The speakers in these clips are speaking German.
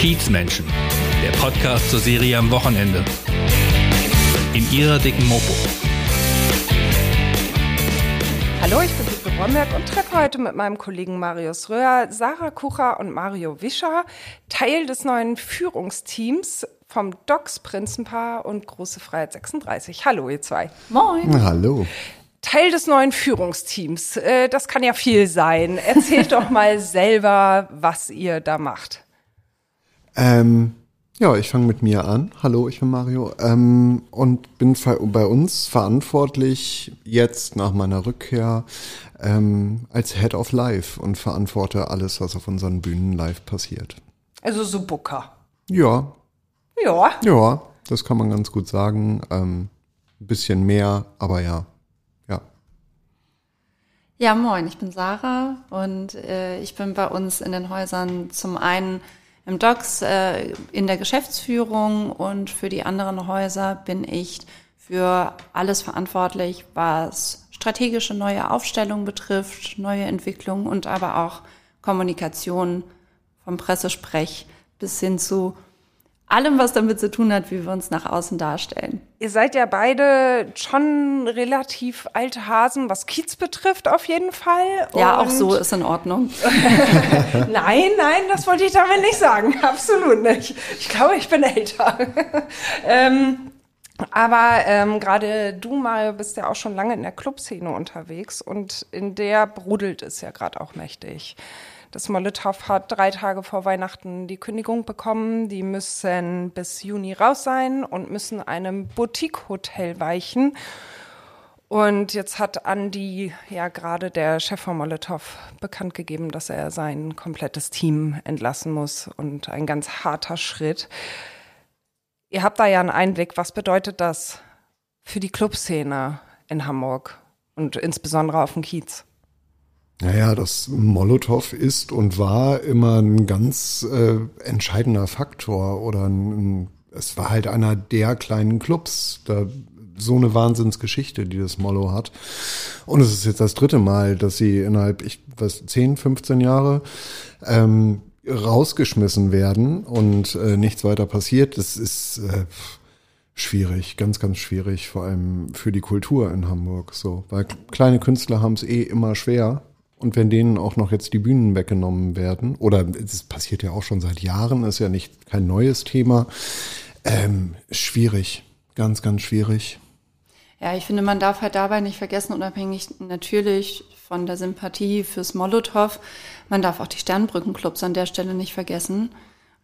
Kiezmenschen, der Podcast zur Serie am Wochenende. In ihrer dicken Mopo. Hallo, ich bin Wiebke Bromberg und treffe heute mit meinem Kollegen Marius Röhr, Sarah Kucher und Mario Wischer, Teil des neuen Führungsteams vom Docs Prinzenpaar und Große Freiheit 36. Hallo, ihr zwei. Moin. Hallo. Teil des neuen Führungsteams. Äh, das kann ja viel sein. Erzählt doch mal selber, was ihr da macht. Ähm, ja, ich fange mit mir an. Hallo, ich bin Mario ähm, und bin bei uns verantwortlich jetzt nach meiner Rückkehr ähm, als Head of Live und verantworte alles, was auf unseren Bühnen live passiert. Also so Booker. Ja. Ja. Ja, das kann man ganz gut sagen. Ähm, ein bisschen mehr, aber ja. Ja. Ja, moin, ich bin Sarah und äh, ich bin bei uns in den Häusern zum einen im DOCS äh, in der Geschäftsführung und für die anderen Häuser bin ich für alles verantwortlich, was strategische neue Aufstellungen betrifft, neue Entwicklungen und aber auch Kommunikation vom Pressesprech bis hin zu allem, was damit zu tun hat, wie wir uns nach außen darstellen. Ihr seid ja beide schon relativ alte Hasen, was Kiez betrifft, auf jeden Fall. Ja, auch so ist in Ordnung. nein, nein, das wollte ich damit nicht sagen. Absolut nicht. Ich glaube, ich bin älter. ähm, aber ähm, gerade du, Mario, bist ja auch schon lange in der Clubszene unterwegs und in der brodelt es ja gerade auch mächtig. Das Molotow hat drei Tage vor Weihnachten die Kündigung bekommen. Die müssen bis Juni raus sein und müssen einem Boutique-Hotel weichen. Und jetzt hat Andi, ja gerade der Chef von Molotow, bekannt gegeben, dass er sein komplettes Team entlassen muss und ein ganz harter Schritt. Ihr habt da ja einen Einblick. Was bedeutet das für die Clubszene in Hamburg und insbesondere auf dem Kiez? Naja, das Molotow ist und war immer ein ganz äh, entscheidender Faktor oder ein, es war halt einer der kleinen Clubs. Da so eine Wahnsinnsgeschichte, die das Mollo hat. Und es ist jetzt das dritte Mal, dass sie innerhalb, ich was, 10, 15 Jahre ähm, rausgeschmissen werden und äh, nichts weiter passiert. Das ist äh, schwierig, ganz, ganz schwierig, vor allem für die Kultur in Hamburg. So, weil kleine Künstler haben es eh immer schwer und wenn denen auch noch jetzt die Bühnen weggenommen werden, oder es passiert ja auch schon seit Jahren, ist ja nicht kein neues Thema, ähm, schwierig, ganz, ganz schwierig. Ja, ich finde, man darf halt dabei nicht vergessen, unabhängig natürlich von der Sympathie fürs Molotow, man darf auch die Sternbrückenclubs an der Stelle nicht vergessen.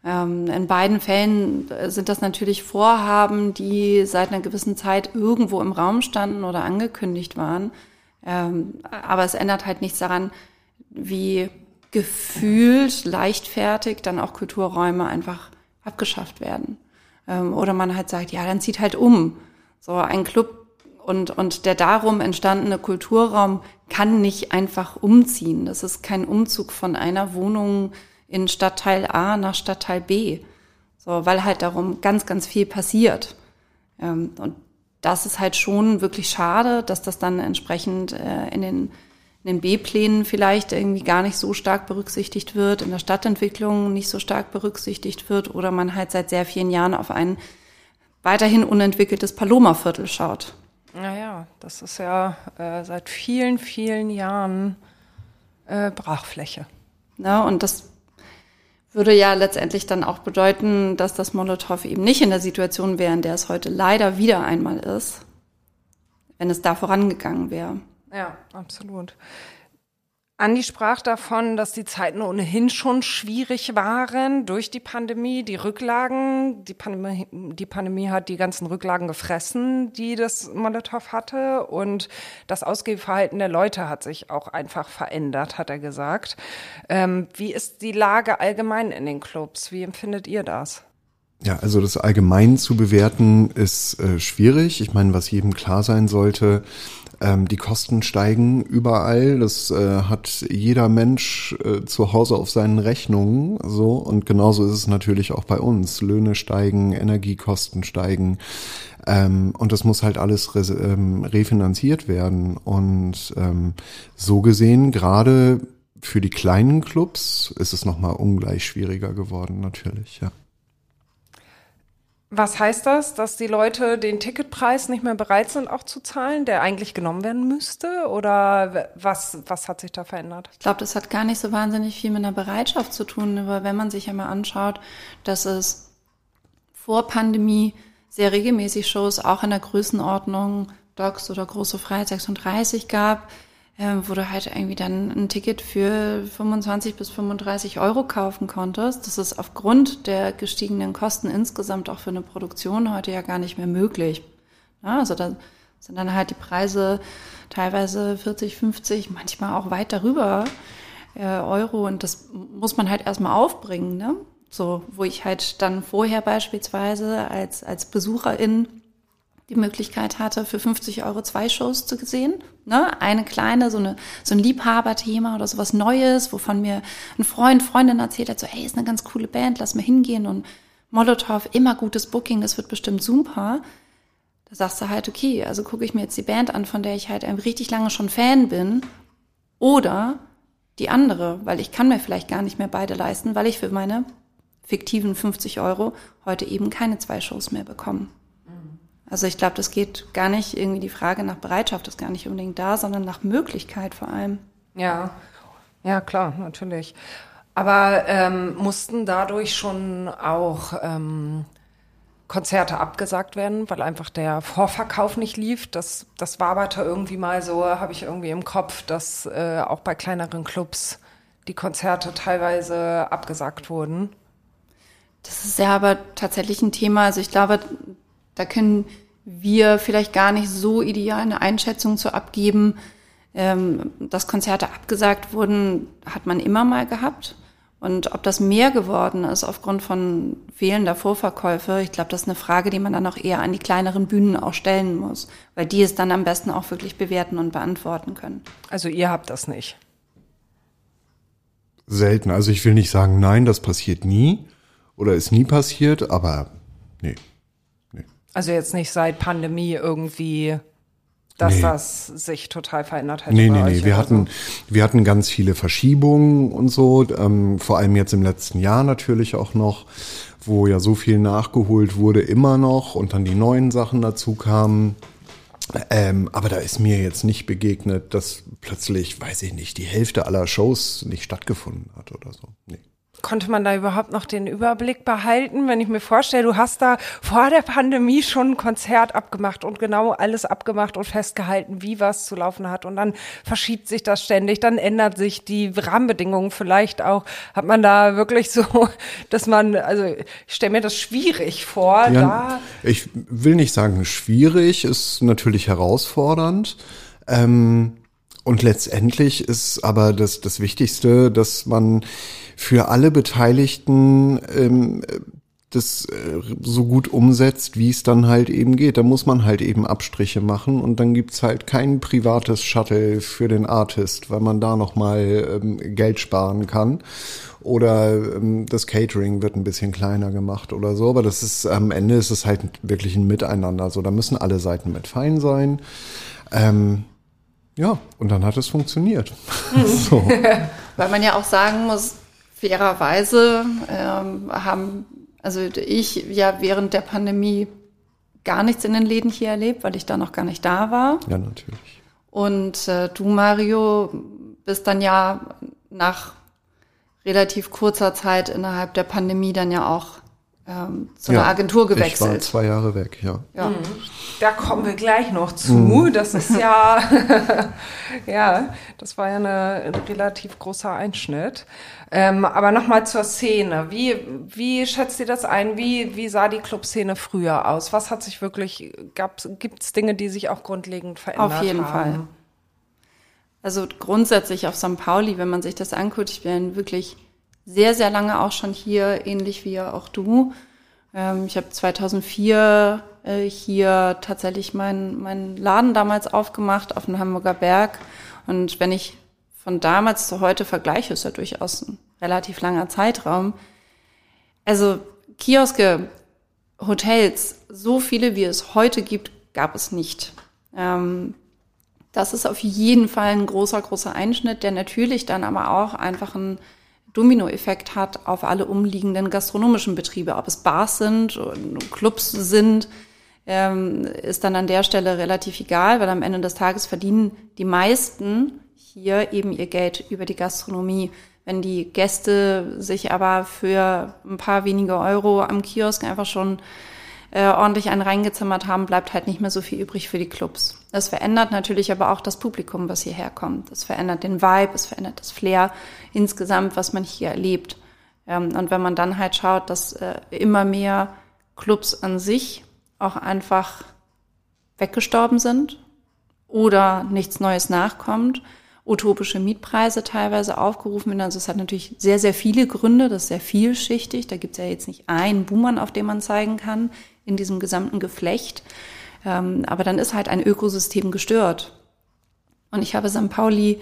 Ähm, in beiden Fällen sind das natürlich Vorhaben, die seit einer gewissen Zeit irgendwo im Raum standen oder angekündigt waren. Ähm, aber es ändert halt nichts daran, wie gefühlt, leichtfertig dann auch Kulturräume einfach abgeschafft werden. Ähm, oder man halt sagt, ja, dann zieht halt um. So ein Club und, und der darum entstandene Kulturraum kann nicht einfach umziehen. Das ist kein Umzug von einer Wohnung in Stadtteil A nach Stadtteil B. So, weil halt darum ganz, ganz viel passiert. Ähm, und das ist halt schon wirklich schade, dass das dann entsprechend äh, in den, in den B-Plänen vielleicht irgendwie gar nicht so stark berücksichtigt wird, in der Stadtentwicklung nicht so stark berücksichtigt wird oder man halt seit sehr vielen Jahren auf ein weiterhin unentwickeltes Paloma-Viertel schaut. Naja, das ist ja äh, seit vielen, vielen Jahren äh, Brachfläche. Na, und das würde ja letztendlich dann auch bedeuten, dass das Molotow eben nicht in der Situation wäre, in der es heute leider wieder einmal ist, wenn es da vorangegangen wäre. Ja, absolut. Andi sprach davon, dass die Zeiten ohnehin schon schwierig waren durch die Pandemie, die Rücklagen. Die Pandemie, die Pandemie hat die ganzen Rücklagen gefressen, die das Molotow hatte. Und das Ausgehverhalten der Leute hat sich auch einfach verändert, hat er gesagt. Ähm, wie ist die Lage allgemein in den Clubs? Wie empfindet ihr das? Ja, also das allgemein zu bewerten ist äh, schwierig. Ich meine, was jedem klar sein sollte, ähm, die Kosten steigen überall. Das äh, hat jeder Mensch äh, zu Hause auf seinen Rechnungen. So und genauso ist es natürlich auch bei uns. Löhne steigen, Energiekosten steigen. Ähm, und das muss halt alles re ähm, refinanziert werden. Und ähm, so gesehen, gerade für die kleinen Clubs ist es nochmal ungleich schwieriger geworden, natürlich, ja. Was heißt das, dass die Leute den Ticketpreis nicht mehr bereit sind, auch zu zahlen, der eigentlich genommen werden müsste? Oder was, was hat sich da verändert? Ich glaube, das hat gar nicht so wahnsinnig viel mit einer Bereitschaft zu tun, aber wenn man sich ja mal anschaut, dass es vor Pandemie sehr regelmäßig Shows auch in der Größenordnung Docs oder Große Freiheit 36 gab, äh, wo du halt irgendwie dann ein Ticket für 25 bis 35 Euro kaufen konntest. Das ist aufgrund der gestiegenen Kosten insgesamt auch für eine Produktion heute ja gar nicht mehr möglich. Ja, also da sind dann halt die Preise teilweise 40, 50, manchmal auch weit darüber äh, Euro und das muss man halt erstmal aufbringen, ne? So, wo ich halt dann vorher beispielsweise als, als Besucherin die Möglichkeit hatte, für 50 Euro zwei Shows zu sehen. Ne? Eine kleine, so, eine, so ein Liebhaberthema oder sowas Neues, wovon mir ein Freund, Freundin erzählt hat, so, hey, ist eine ganz coole Band, lass mal hingehen und Molotow, immer gutes Booking, das wird bestimmt super. Da sagst du halt, okay, also gucke ich mir jetzt die Band an, von der ich halt richtig lange schon Fan bin. Oder die andere, weil ich kann mir vielleicht gar nicht mehr beide leisten, weil ich für meine fiktiven 50 Euro heute eben keine zwei Shows mehr bekomme. Also ich glaube, das geht gar nicht irgendwie die Frage nach Bereitschaft ist gar nicht unbedingt da, sondern nach Möglichkeit vor allem. Ja, ja klar, natürlich. Aber ähm, mussten dadurch schon auch ähm, Konzerte abgesagt werden, weil einfach der Vorverkauf nicht lief. Das, das war aber irgendwie mal so, habe ich irgendwie im Kopf, dass äh, auch bei kleineren Clubs die Konzerte teilweise abgesagt wurden. Das ist ja aber tatsächlich ein Thema. Also ich glaube, da können wir vielleicht gar nicht so ideal eine Einschätzung zu abgeben. Ähm, dass Konzerte abgesagt wurden, hat man immer mal gehabt. Und ob das mehr geworden ist aufgrund von fehlender Vorverkäufe, ich glaube, das ist eine Frage, die man dann auch eher an die kleineren Bühnen auch stellen muss, weil die es dann am besten auch wirklich bewerten und beantworten können. Also ihr habt das nicht? Selten. Also ich will nicht sagen, nein, das passiert nie oder ist nie passiert, aber nee. Also jetzt nicht seit Pandemie irgendwie, dass nee. das sich total verändert hat. Nee, nee, nee. Wir hatten, so. wir hatten ganz viele Verschiebungen und so, ähm, vor allem jetzt im letzten Jahr natürlich auch noch, wo ja so viel nachgeholt wurde, immer noch und dann die neuen Sachen dazu kamen. Ähm, aber da ist mir jetzt nicht begegnet, dass plötzlich, weiß ich nicht, die Hälfte aller Shows nicht stattgefunden hat oder so. Nee konnte man da überhaupt noch den Überblick behalten? Wenn ich mir vorstelle, du hast da vor der Pandemie schon ein Konzert abgemacht und genau alles abgemacht und festgehalten, wie was zu laufen hat. Und dann verschiebt sich das ständig, dann ändert sich die Rahmenbedingungen vielleicht auch. Hat man da wirklich so, dass man, also ich stelle mir das schwierig vor. Ja, ich will nicht sagen schwierig, ist natürlich herausfordernd. Ähm, und letztendlich ist aber das, das Wichtigste, dass man für alle Beteiligten ähm, das äh, so gut umsetzt, wie es dann halt eben geht. Da muss man halt eben Abstriche machen und dann gibt's halt kein privates Shuttle für den Artist, weil man da nochmal ähm, Geld sparen kann. Oder ähm, das Catering wird ein bisschen kleiner gemacht oder so. Aber das ist am Ende ist es halt wirklich ein Miteinander. Also da müssen alle Seiten mit fein sein. Ähm, ja, und dann hat es funktioniert. Mhm. so. Weil man ja auch sagen muss, fairerweise ähm, haben, also ich ja während der Pandemie gar nichts in den Läden hier erlebt, weil ich da noch gar nicht da war. Ja, natürlich. Und äh, du, Mario, bist dann ja nach relativ kurzer Zeit innerhalb der Pandemie dann ja auch ähm, zu ja, einer Agentur gewechselt. Ich war zwei Jahre weg, ja. ja. Mhm. Da kommen wir gleich noch zu. Mhm. Das ist ja, ja, das war ja eine, ein relativ großer Einschnitt. Ähm, aber nochmal zur Szene. Wie, wie schätzt ihr das ein? Wie, wie sah die Clubszene früher aus? Was hat sich wirklich, gibt es Dinge, die sich auch grundlegend verändert haben? Auf jeden haben? Fall. Also grundsätzlich auf St. Pauli, wenn man sich das anguckt, ich bin wirklich sehr, sehr lange auch schon hier, ähnlich wie auch du. Ähm, ich habe 2004 äh, hier tatsächlich meinen mein Laden damals aufgemacht auf dem Hamburger Berg. Und wenn ich von damals zu heute vergleiche, ist ja durchaus ein relativ langer Zeitraum. Also Kioske, Hotels, so viele wie es heute gibt, gab es nicht. Ähm, Das ist auf jeden Fall ein großer, großer Einschnitt, der natürlich dann aber auch einfach einen Dominoeffekt hat auf alle umliegenden gastronomischen Betriebe. Ob es Bars sind, Clubs sind, ähm, ist dann an der Stelle relativ egal, weil am Ende des Tages verdienen die meisten hier eben ihr Geld über die Gastronomie. Wenn die Gäste sich aber für ein paar wenige Euro am Kiosk einfach schon äh, ordentlich einen reingezimmert haben, bleibt halt nicht mehr so viel übrig für die Clubs. Das verändert natürlich aber auch das Publikum, was hierher kommt. Es verändert den Vibe, es verändert das Flair insgesamt, was man hier erlebt. Ähm, und wenn man dann halt schaut, dass äh, immer mehr Clubs an sich auch einfach weggestorben sind oder nichts Neues nachkommt, utopische Mietpreise teilweise aufgerufen werden. Also es hat natürlich sehr, sehr viele Gründe, das ist sehr vielschichtig. Da gibt es ja jetzt nicht einen Buhmann, auf den man zeigen kann in diesem gesamten Geflecht. Ähm, aber dann ist halt ein Ökosystem gestört. Und ich habe St. Pauli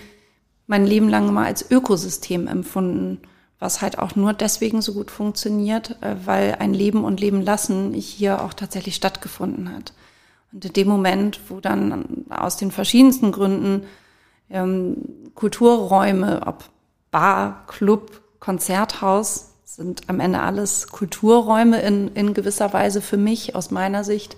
mein Leben lang mal als Ökosystem empfunden, was halt auch nur deswegen so gut funktioniert, äh, weil ein Leben und Leben lassen hier auch tatsächlich stattgefunden hat. Und in dem Moment, wo dann aus den verschiedensten Gründen ähm, Kulturräume, ob Bar, Club, Konzerthaus, sind am Ende alles Kulturräume in, in gewisser Weise für mich, aus meiner Sicht,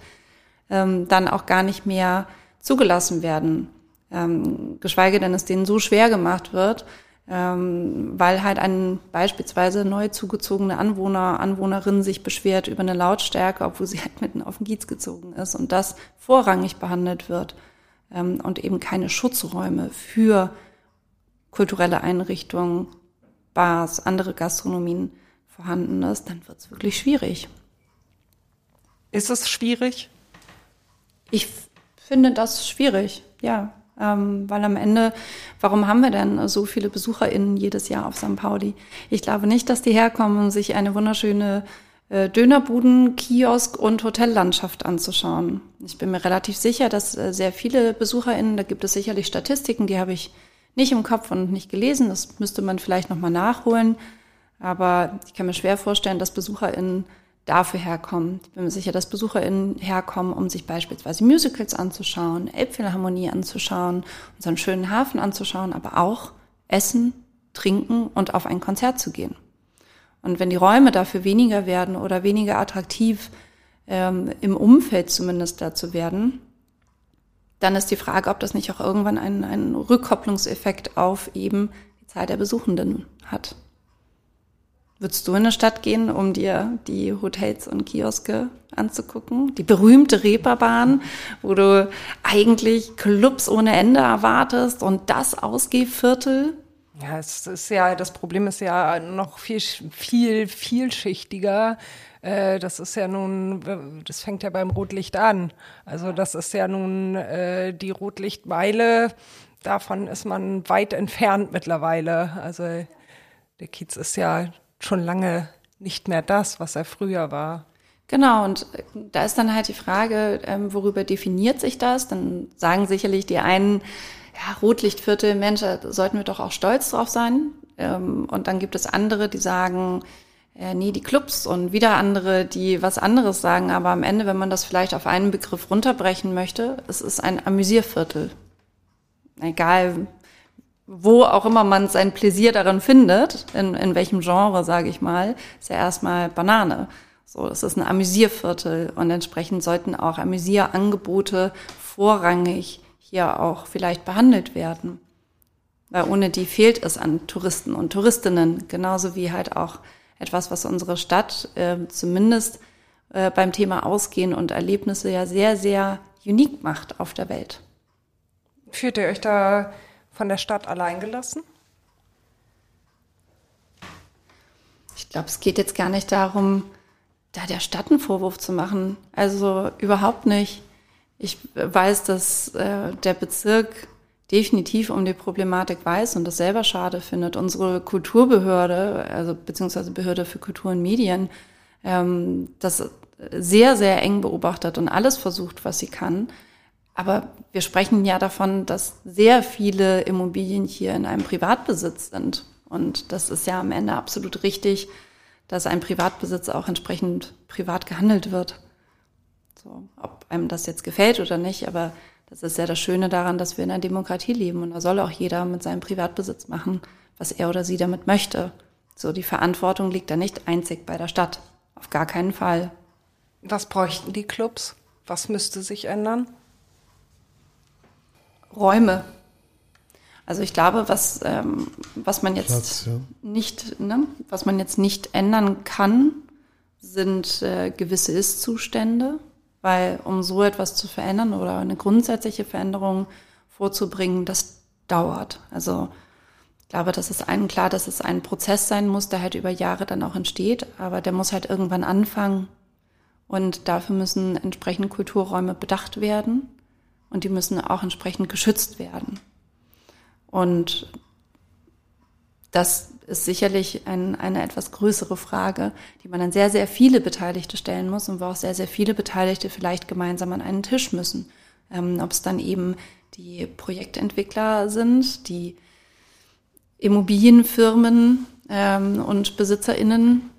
ähm, dann auch gar nicht mehr zugelassen werden. Ähm, geschweige denn, es denen so schwer gemacht wird, ähm, weil halt ein beispielsweise neu zugezogene Anwohner, Anwohnerin sich beschwert über eine Lautstärke, obwohl sie halt mitten auf den Kiez gezogen ist und das vorrangig behandelt wird ähm, und eben keine Schutzräume für kulturelle Einrichtungen, Bars, andere Gastronomien vorhanden ist, dann wird es wirklich schwierig. Ist es schwierig? Ich finde das schwierig, ja. Ähm, weil am Ende, warum haben wir denn so viele BesucherInnen jedes Jahr auf St. Pauli? Ich glaube nicht, dass die herkommen, um sich eine wunderschöne äh, Dönerbuden, Kiosk und Hotellandschaft anzuschauen. Ich bin mir relativ sicher, dass äh, sehr viele BesucherInnen, da gibt es sicherlich Statistiken, die habe ich nicht im Kopf und nicht gelesen, das müsste man vielleicht nochmal nachholen. Aber ich kann mir schwer vorstellen, dass BesucherInnen dafür herkommen. Ich bin mir sicher, dass BesucherInnen herkommen, um sich beispielsweise Musicals anzuschauen, Elbphilharmonie anzuschauen, unseren schönen Hafen anzuschauen, aber auch essen, trinken und auf ein Konzert zu gehen. Und wenn die Räume dafür weniger werden oder weniger attraktiv ähm, im Umfeld zumindest dazu werden, dann ist die Frage, ob das nicht auch irgendwann einen, einen Rückkopplungseffekt auf eben die Zahl der Besuchenden hat. Würdest du in eine Stadt gehen, um dir die Hotels und Kioske anzugucken? Die berühmte Reeperbahn, wo du eigentlich Clubs ohne Ende erwartest und das Ausgehviertel? Ja, es ist ja, das Problem ist ja noch viel, viel, vielschichtiger. Äh, das ist ja nun, das fängt ja beim Rotlicht an. Also das ist ja nun äh, die Rotlichtmeile. Davon ist man weit entfernt mittlerweile. Also der Kiez ist ja schon lange nicht mehr das, was er früher war. Genau, und da ist dann halt die Frage, ähm, worüber definiert sich das? Dann sagen sicherlich die einen, ja, Rotlichtviertel, Mensch, da sollten wir doch auch stolz drauf sein. Ähm, und dann gibt es andere, die sagen, äh, nee, die Clubs und wieder andere, die was anderes sagen. Aber am Ende, wenn man das vielleicht auf einen Begriff runterbrechen möchte, es ist ein Amüsierviertel. Egal, wo auch immer man sein Pläsier darin findet, in, in welchem Genre, sage ich mal, ist ja erstmal Banane. So, es ist ein Amüsierviertel und entsprechend sollten auch Amüsierangebote vorrangig hier auch vielleicht behandelt werden. Weil ohne die fehlt es an Touristen und Touristinnen, genauso wie halt auch etwas, was unsere Stadt äh, zumindest äh, beim Thema Ausgehen und Erlebnisse ja sehr, sehr unique macht auf der Welt. Fühlt ihr euch da von der Stadt allein gelassen? Ich glaube, es geht jetzt gar nicht darum, da der Stadt einen Vorwurf zu machen. Also überhaupt nicht. Ich weiß, dass äh, der Bezirk definitiv um die Problematik weiß und das selber schade findet. Unsere Kulturbehörde, also beziehungsweise Behörde für Kultur und Medien, ähm, das sehr, sehr eng beobachtet und alles versucht, was sie kann. Aber wir sprechen ja davon, dass sehr viele Immobilien hier in einem Privatbesitz sind. Und das ist ja am Ende absolut richtig, dass ein Privatbesitz auch entsprechend privat gehandelt wird. So, ob einem das jetzt gefällt oder nicht, aber Das ist ja das Schöne daran, dass wir in einer Demokratie leben und da soll auch jeder mit seinem Privatbesitz machen, was er oder sie damit möchte. So, die Verantwortung liegt da nicht einzig bei der Stadt. Auf gar keinen Fall. Was bräuchten die Clubs? Was müsste sich ändern? Räume. Also ich glaube, was, ähm, was man jetzt Platz, ja. nicht, ne, was man jetzt nicht ändern kann, sind äh, gewisse Ist-Zustände, weil um so etwas zu verändern oder eine grundsätzliche Veränderung vorzubringen, das dauert. Also ich glaube, das ist allen klar, dass es ein Prozess sein muss, der halt über Jahre dann auch entsteht, aber der muss halt irgendwann anfangen und dafür müssen entsprechend Kulturräume bedacht werden und die müssen auch entsprechend geschützt werden. Und das ist sicherlich ein, eine etwas größere Frage, die man an sehr, sehr viele Beteiligte stellen muss und wo auch sehr, sehr viele Beteiligte vielleicht gemeinsam an einen Tisch müssen. Ähm, ob es dann eben die Projektentwickler sind, die Immobilienfirmen ähm, und BesitzerInnen,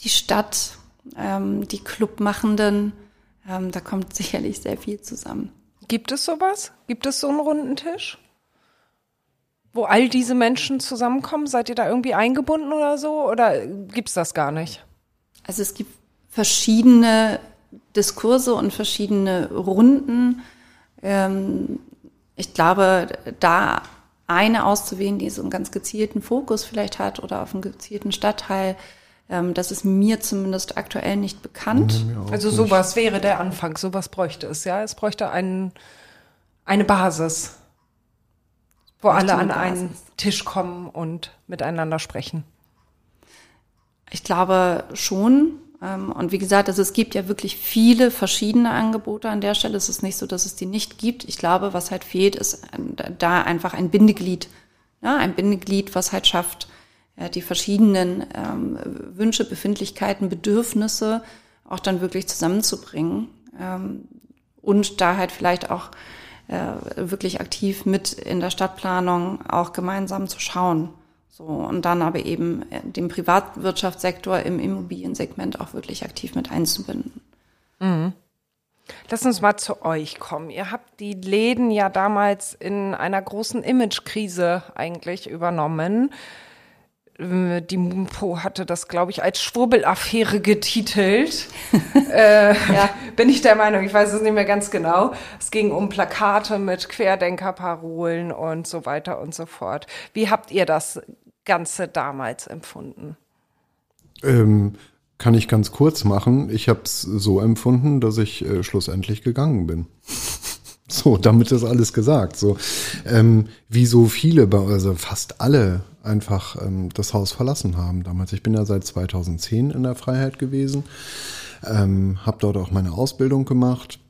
die Stadt, ähm, die Clubmachenden, ähm, da kommt sicherlich sehr viel zusammen. Gibt es sowas? Gibt es so einen runden Tisch? Wo all diese Menschen zusammenkommen? Seid ihr da irgendwie eingebunden oder so? Oder gibt es das gar nicht? Also es gibt verschiedene Diskurse und verschiedene Runden. Ähm, ich glaube, da eine auszuwählen, die so einen ganz gezielten Fokus vielleicht hat oder auf einen gezielten Stadtteil, ähm, das ist mir zumindest aktuell nicht bekannt. also sowas wäre der Anfang, sowas bräuchte es, ja. Es bräuchte einen, eine Basis, wo alle an einen Tisch kommen und miteinander sprechen. Ich glaube schon. Ähm, und wie gesagt, also es gibt ja wirklich viele verschiedene Angebote an der Stelle. Es ist nicht so, dass es die nicht gibt. Ich glaube, was halt fehlt, ist da einfach ein Bindeglied. Ja, ein Bindeglied, was halt schafft, die verschiedenen ähm, Wünsche, Befindlichkeiten, Bedürfnisse auch dann wirklich zusammenzubringen ähm, und da halt vielleicht auch äh, wirklich aktiv mit in der Stadtplanung auch gemeinsam zu schauen. So, und dann aber eben äh, den Privatwirtschaftssektor im Immobiliensegment auch wirklich aktiv mit einzubinden. Mhm. Lass uns mal zu euch kommen. Ihr habt die Läden ja damals in einer großen Imagekrise eigentlich übernommen. Äh, die Mumpo hatte das, glaube ich, als Schwurbelaffäre getitelt. äh, ja. Bin ich der Meinung, ich weiß es nicht mehr ganz genau. Es ging um Plakate mit Querdenkerparolen und so weiter und so fort. Wie habt ihr das Ganze damals empfunden? Ähm, kann ich ganz kurz machen. Ich habe es so empfunden, dass ich äh, schlussendlich gegangen bin. so, damit ist alles gesagt. So, ähm, wie so viele, also fast alle einfach ähm, das Haus verlassen haben damals. Ich bin ja seit 2010 in der Freiheit gewesen, ähm, habe dort auch meine Ausbildung gemacht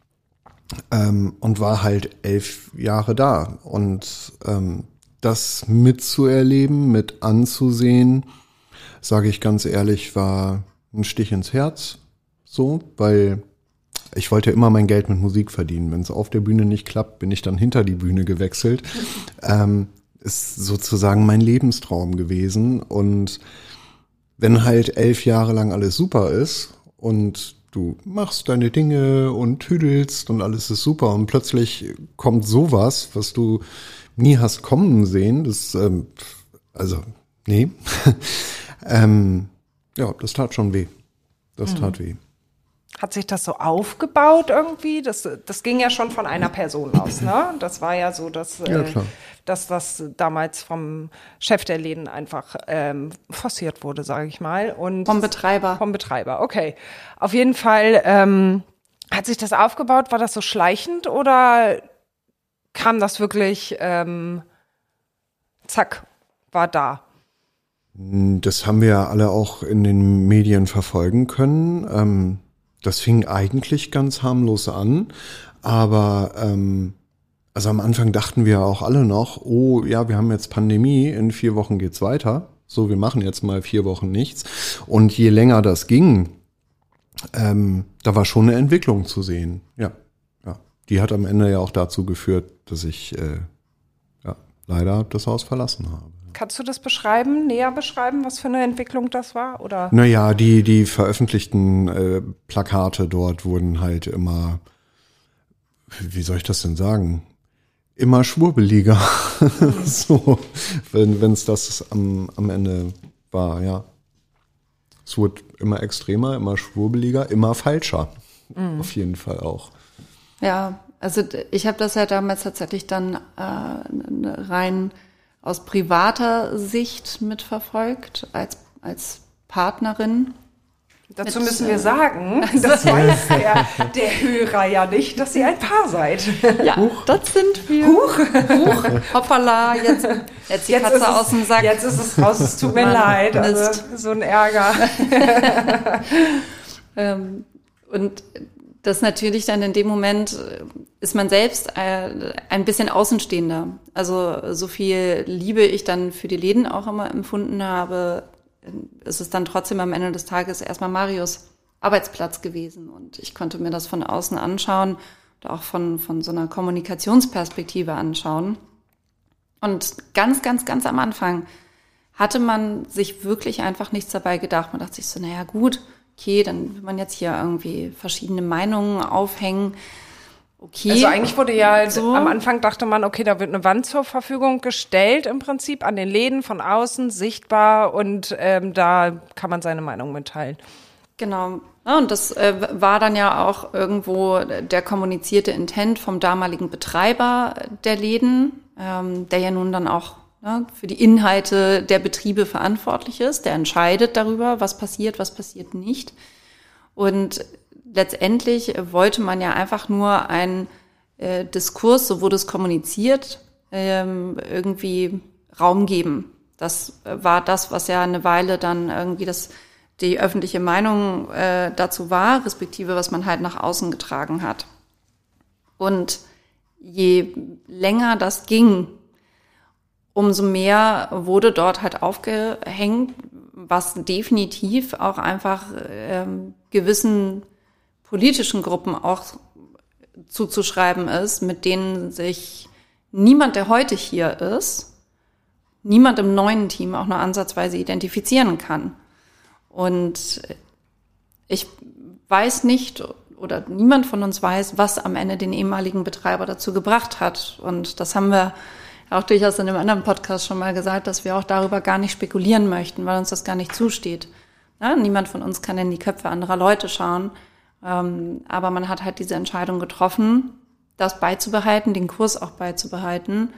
ähm, und war halt elf Jahre da. Und ähm, das mitzuerleben, mit anzusehen, sage ich ganz ehrlich, war ein Stich ins Herz. So, weil ich wollte immer mein Geld mit Musik verdienen. Wenn es auf der Bühne nicht klappt, bin ich dann hinter die Bühne gewechselt. Ähm, ist sozusagen mein Lebenstraum gewesen. Und wenn halt elf Jahre lang alles super ist und du machst deine Dinge und tüdelst und alles ist super und plötzlich kommt sowas, was du nie hast kommen sehen, das, ähm, also, nee. ähm, ja, das tat schon weh. Das mhm. tat weh. Hat sich das so aufgebaut irgendwie? Das, das ging ja schon von einer Person aus, ne? Das war ja so, dass, ja, äh, dass das damals vom Chef der Läden einfach ähm, forciert wurde, sage ich mal. Und vom Betreiber. Vom Betreiber, okay. Auf jeden Fall ähm, hat sich das aufgebaut. War das so schleichend oder kam das wirklich, ähm, zack, war da? Das haben wir ja alle auch in den Medien verfolgen können. Ähm, das fing eigentlich ganz harmlos an, aber ähm, also am Anfang dachten wir auch alle noch, oh ja, wir haben jetzt Pandemie, in vier Wochen geht's weiter. So, wir machen jetzt mal vier Wochen nichts. Und je länger das ging, ähm, da war schon eine Entwicklung zu sehen. Ja, ja. Die hat am Ende ja auch dazu geführt, dass ich äh, ja, leider das Haus verlassen habe. Kannst du das beschreiben, näher beschreiben, was für eine Entwicklung das war? Oder? Naja, die, die veröffentlichten äh, Plakate dort wurden halt immer wie soll ich das denn sagen? Immer schwurbeliger. so, wenn es das am, am Ende war, ja. Es wurde immer extremer, immer schwurbeliger, immer falscher. Mhm. Auf jeden Fall auch. Ja, also ich habe das ja damals tatsächlich dann äh, rein aus privater Sicht mitverfolgt, als, als Partnerin. Dazu Mit, müssen wir sagen, das weiß der, der Hörer ja nicht, dass ihr ein Paar seid. Ja, Huch. das sind wir. Huch. Huch. Hoppala, jetzt, jetzt die jetzt Katze aus dem Sack. Jetzt ist es raus, es tut mir leid. Also, so ein Ärger. ähm, und das natürlich dann in dem Moment ist man selbst äh, ein bisschen Außenstehender. Also so viel Liebe ich dann für die Läden auch immer empfunden habe, ist es dann trotzdem am Ende des Tages erstmal Marius Arbeitsplatz gewesen. Und ich konnte mir das von außen anschauen und auch von, von so einer Kommunikationsperspektive anschauen. Und ganz, ganz, ganz am Anfang hatte man sich wirklich einfach nichts dabei gedacht. Man dachte sich so, naja gut, okay, dann will man jetzt hier irgendwie verschiedene Meinungen aufhängen. Okay. Also eigentlich wurde ja so. am Anfang dachte man, okay, da wird eine Wand zur Verfügung gestellt im Prinzip an den Läden von außen sichtbar und ähm, da kann man seine Meinung mitteilen. Genau. Ja, und das äh, war dann ja auch irgendwo der kommunizierte Intent vom damaligen Betreiber der Läden, ähm, der ja nun dann auch ne, für die Inhalte der Betriebe verantwortlich ist. Der entscheidet darüber, was passiert, was passiert nicht. Und letztendlich wollte man ja einfach nur einen äh, Diskurs, so wurde es kommuniziert, ähm, irgendwie Raum geben. Das war das, was ja eine Weile dann irgendwie das die öffentliche Meinung äh, dazu war, respektive was man halt nach außen getragen hat. Und je länger das ging, umso mehr wurde dort halt aufgehängt, was definitiv auch einfach ähm, gewissen politischen Gruppen auch zuzuschreiben ist, mit denen sich niemand, der heute hier ist, niemand im neuen Team auch nur ansatzweise identifizieren kann. Und ich weiß nicht oder niemand von uns weiß, was am Ende den ehemaligen Betreiber dazu gebracht hat. Und das haben wir auch durchaus in einem anderen Podcast schon mal gesagt, dass wir auch darüber gar nicht spekulieren möchten, weil uns das gar nicht zusteht. Ja, niemand von uns kann in die Köpfe anderer Leute schauen. Ähm, aber man hat halt diese Entscheidung getroffen, das beizubehalten, den Kurs auch beizubehalten,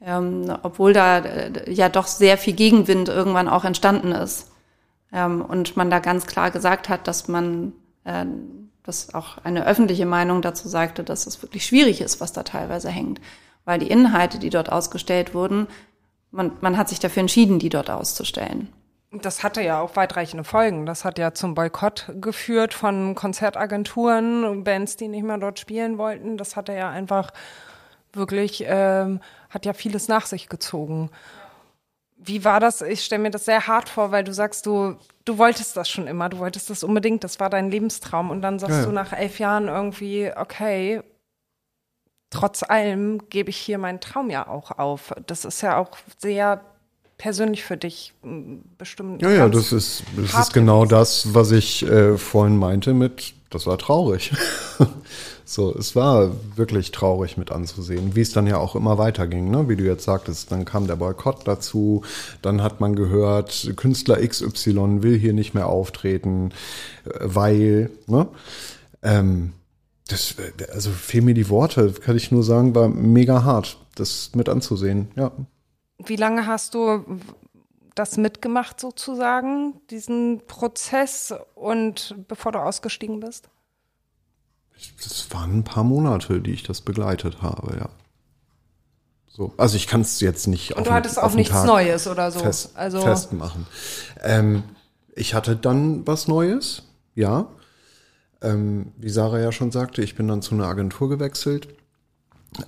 ähm, obwohl da äh, ja doch sehr viel Gegenwind irgendwann auch entstanden ist. Ähm, und man da ganz klar gesagt hat, dass man, äh, dass auch eine öffentliche Meinung dazu sagte, dass es wirklich schwierig ist, was da teilweise hängt. Weil die Inhalte, die dort ausgestellt wurden, man, man hat sich dafür entschieden, die dort auszustellen. Das hatte ja auch weitreichende Folgen. Das hat ja zum Boykott geführt von Konzertagenturen Bands, die nicht mehr dort spielen wollten. Das hatte ja einfach wirklich, ähm, hat ja vieles nach sich gezogen. Wie war das? Ich stelle mir das sehr hart vor, weil du sagst, du, du wolltest das schon immer, du wolltest das unbedingt, das war dein Lebenstraum. Und dann sagst ja. du nach elf Jahren irgendwie, okay, trotz allem gebe ich hier meinen Traum ja auch auf. Das ist ja auch sehr persönlich für dich bestimmt. Ja, ja, das ist, das ist genau das, was ich äh, vorhin meinte mit, das war traurig. so, es war wirklich traurig mit anzusehen, wie es dann ja auch immer weiterging, ne? wie du jetzt sagtest. Dann kam der Boykott dazu, dann hat man gehört, Künstler XY will hier nicht mehr auftreten, äh, weil, ne? Ähm, das, also fehlen mir die Worte, kann ich nur sagen, war mega hart, das mit anzusehen, ja. Wie lange hast du das mitgemacht sozusagen, diesen Prozess und bevor du ausgestiegen bist? Das waren ein paar Monate, die ich das begleitet habe, ja. So, also ich kann es jetzt nicht und auf, du hattest auch nichts Tag Neues oder so fest, also festmachen. Ähm, ich hatte dann was Neues, ja. Ähm, wie Sarah ja schon sagte, ich bin dann zu einer Agentur gewechselt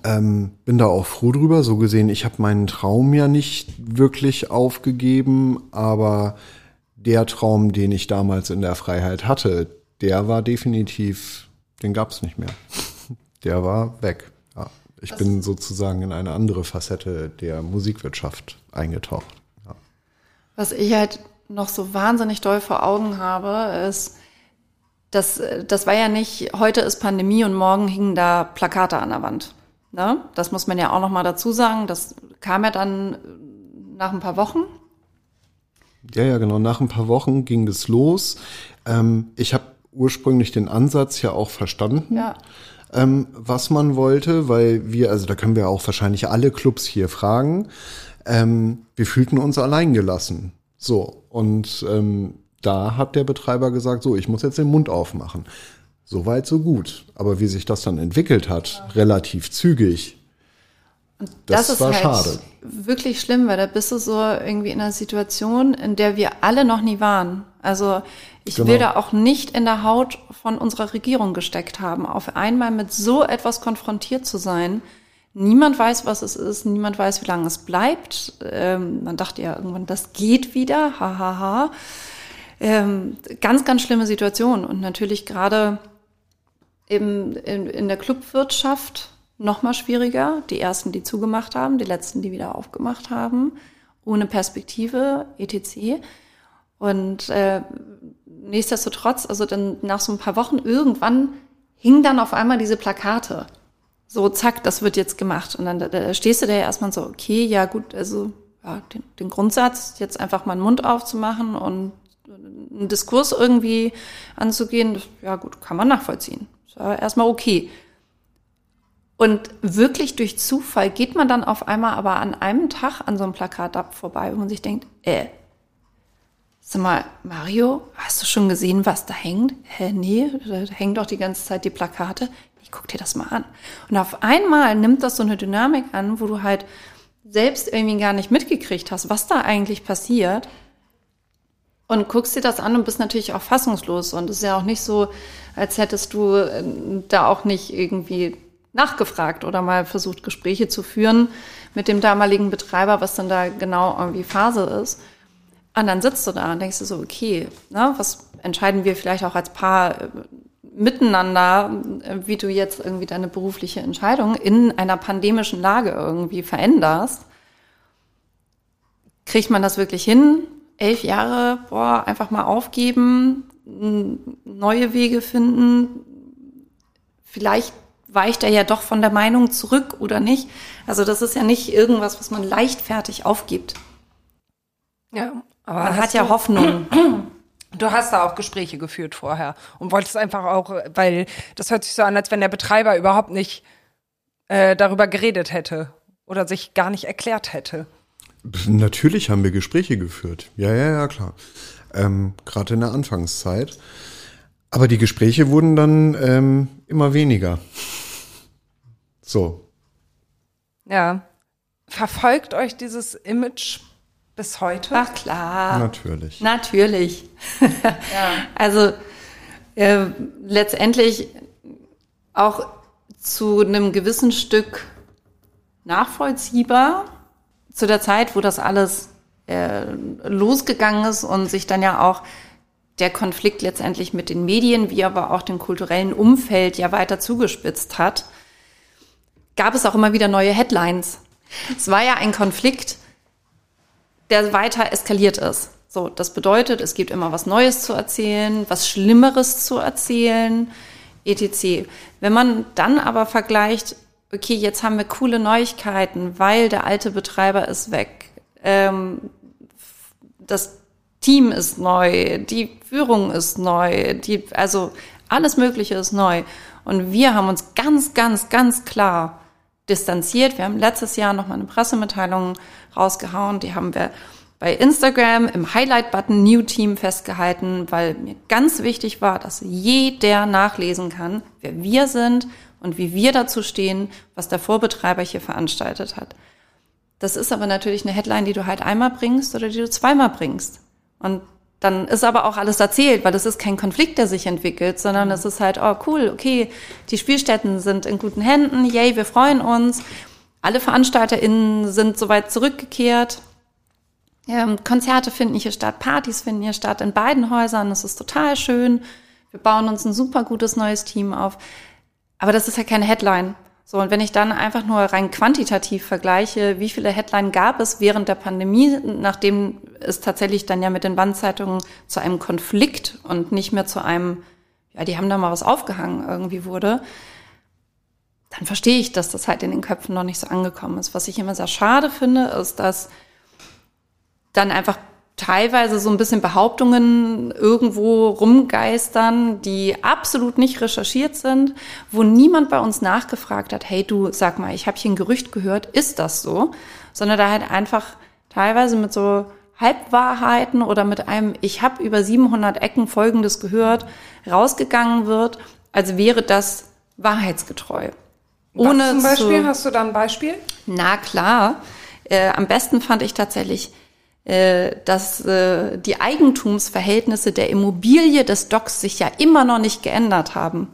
ähm, bin da auch froh drüber. So gesehen, ich habe meinen Traum ja nicht wirklich aufgegeben, aber der Traum, den ich damals in der Freiheit hatte, der war definitiv, den gab's nicht mehr. Der war weg. Ja. Ich Was? bin sozusagen in eine andere Facette der Musikwirtschaft eingetaucht. Ja. Was ich halt noch so wahnsinnig doll vor Augen habe, ist, das, das war ja nicht, heute ist Pandemie und morgen hingen da Plakate an der Wand. Ne? Das muss man ja auch noch mal dazu sagen. Das kam ja dann nach ein paar Wochen. Ja, ja, genau. Nach ein paar Wochen ging das los. Ähm, ich habe ursprünglich den Ansatz ja auch verstanden, Ja. ähm, was man wollte, weil wir, also da können wir auch wahrscheinlich alle Clubs hier fragen. Ähm, wir fühlten uns alleingelassen. So, und ähm, da hat der Betreiber gesagt, so, ich muss jetzt den Mund aufmachen. So weit, so gut. Aber wie sich das dann entwickelt hat, relativ zügig, das, Das, ist war halt schade. wirklich schlimm, weil da bist du so irgendwie in einer Situation, in der wir alle noch nie waren. Also ich Genau. will da auch nicht in der Haut von unserer Regierung gesteckt haben, auf einmal mit so etwas konfrontiert zu sein. Niemand weiß, was es ist, niemand weiß, wie lange es bleibt. Ähm, man dachte ja irgendwann, das geht wieder, hahaha. Ha, ha. ähm, ganz, ganz schlimme Situation. Und natürlich gerade eben in, in der Clubwirtschaft noch mal schwieriger. Die ersten, die zugemacht haben, die letzten, die wieder aufgemacht haben, ohne Perspektive, etc. Und äh, nichtsdestotrotz, also dann nach so ein paar Wochen irgendwann hingen dann auf einmal diese Plakate. So, zack, das wird jetzt gemacht. Und dann da, da stehst du da ja erstmal so, okay, ja gut, also ja, den, den Grundsatz, jetzt einfach mal den Mund aufzumachen und einen Diskurs irgendwie anzugehen, das, ja gut, kann man nachvollziehen. Ist ja erstmal okay. Und wirklich durch Zufall geht man dann auf einmal aber an einem Tag an so einem Plakat ab vorbei, wo man sich denkt, äh, sag mal, Mario, hast du schon gesehen, was da hängt? Hä, nee, da hängen doch die ganze Zeit die Plakate. Ich guck dir das mal an. Und auf einmal nimmt das so eine Dynamik an, wo du halt selbst irgendwie gar nicht mitgekriegt hast, was da eigentlich passiert. Und guckst dir das an und bist natürlich auch fassungslos. Und es ist ja auch nicht so, als hättest du äh, da auch nicht irgendwie nachgefragt oder mal versucht, Gespräche zu führen mit dem damaligen Betreiber, was dann da genau irgendwie Phase ist. Und dann sitzt du da und denkst du so, okay, ne, was entscheiden wir vielleicht auch als Paar äh, miteinander, äh, wie du jetzt irgendwie deine berufliche Entscheidung in einer pandemischen Lage irgendwie veränderst? Kriegt man das wirklich hin? Elf Jahre, boah, einfach mal aufgeben, neue Wege finden. Vielleicht weicht er ja doch von der Meinung zurück oder nicht. Also das ist ja nicht irgendwas, was man leichtfertig aufgibt. Ja, aber Man hat ja du, Hoffnung. Du hast da auch Gespräche geführt vorher und wolltest einfach auch, weil das hört sich so an, als wenn der Betreiber überhaupt nicht äh, darüber geredet hätte oder sich gar nicht erklärt hätte. Natürlich haben wir Gespräche geführt. Ja, ja, ja, klar. Ähm, Gerade in der Anfangszeit. Aber die Gespräche wurden dann ähm, immer weniger. So. Ja. Verfolgt euch dieses Image bis heute? Ach klar. Natürlich. Natürlich. Also äh, letztendlich auch zu einem gewissen Stück nachvollziehbar zu der Zeit, wo das alles äh, losgegangen ist und sich dann ja auch der Konflikt letztendlich mit den Medien, wie aber auch dem kulturellen Umfeld ja weiter zugespitzt hat, gab es auch immer wieder neue Headlines. Es war ja ein Konflikt, der weiter eskaliert ist. So, das bedeutet, es gibt immer was Neues zu erzählen, was Schlimmeres zu erzählen, etc. Wenn man dann aber vergleicht, okay, jetzt haben wir coole Neuigkeiten, weil der alte Betreiber ist weg, ähm, das Team ist neu, die Führung ist neu, die, also alles Mögliche ist neu. Und wir haben uns ganz, ganz, ganz klar distanziert. Wir haben letztes Jahr nochmal eine Pressemitteilung rausgehauen, die haben wir bei Instagram im Highlight-Button New Team festgehalten, weil mir ganz wichtig war, dass jeder nachlesen kann, wer wir sind und wie wir dazu stehen, was der Vorbetreiber hier veranstaltet hat. Das ist aber natürlich eine Headline, die du halt einmal bringst oder die du zweimal bringst. Und dann ist aber auch alles erzählt, weil es ist kein Konflikt, der sich entwickelt, sondern es ist halt, oh cool, okay, die Spielstätten sind in guten Händen, yay, wir freuen uns. Alle VeranstalterInnen sind soweit zurückgekehrt. Ähm, Konzerte finden hier statt, Partys finden hier statt in beiden Häusern. Das ist total schön. Wir bauen uns ein super gutes neues Team auf. Aber das ist ja keine Headline. So, und wenn ich dann einfach nur rein quantitativ vergleiche, wie viele Headline gab es während der Pandemie, nachdem es tatsächlich dann ja mit den Wandzeitungen zu einem Konflikt und nicht mehr zu einem ja, die haben da mal was aufgehangen irgendwie wurde, dann verstehe ich, dass das halt in den Köpfen noch nicht so angekommen ist. Was ich immer sehr schade finde, ist, dass dann einfach teilweise so ein bisschen Behauptungen irgendwo rumgeistern, die absolut nicht recherchiert sind, wo niemand bei uns nachgefragt hat, hey du, sag mal, ich habe hier ein Gerücht gehört, ist das so? Sondern da halt einfach teilweise mit so Halbwahrheiten oder mit einem, ich habe über 700 Ecken Folgendes gehört, rausgegangen wird, als wäre das wahrheitsgetreu. Ohne Was zum Beispiel, zu, hast du da ein Beispiel? Na klar, äh, am besten fand ich tatsächlich dass äh, die Eigentumsverhältnisse der Immobilie des Docks sich ja immer noch nicht geändert haben.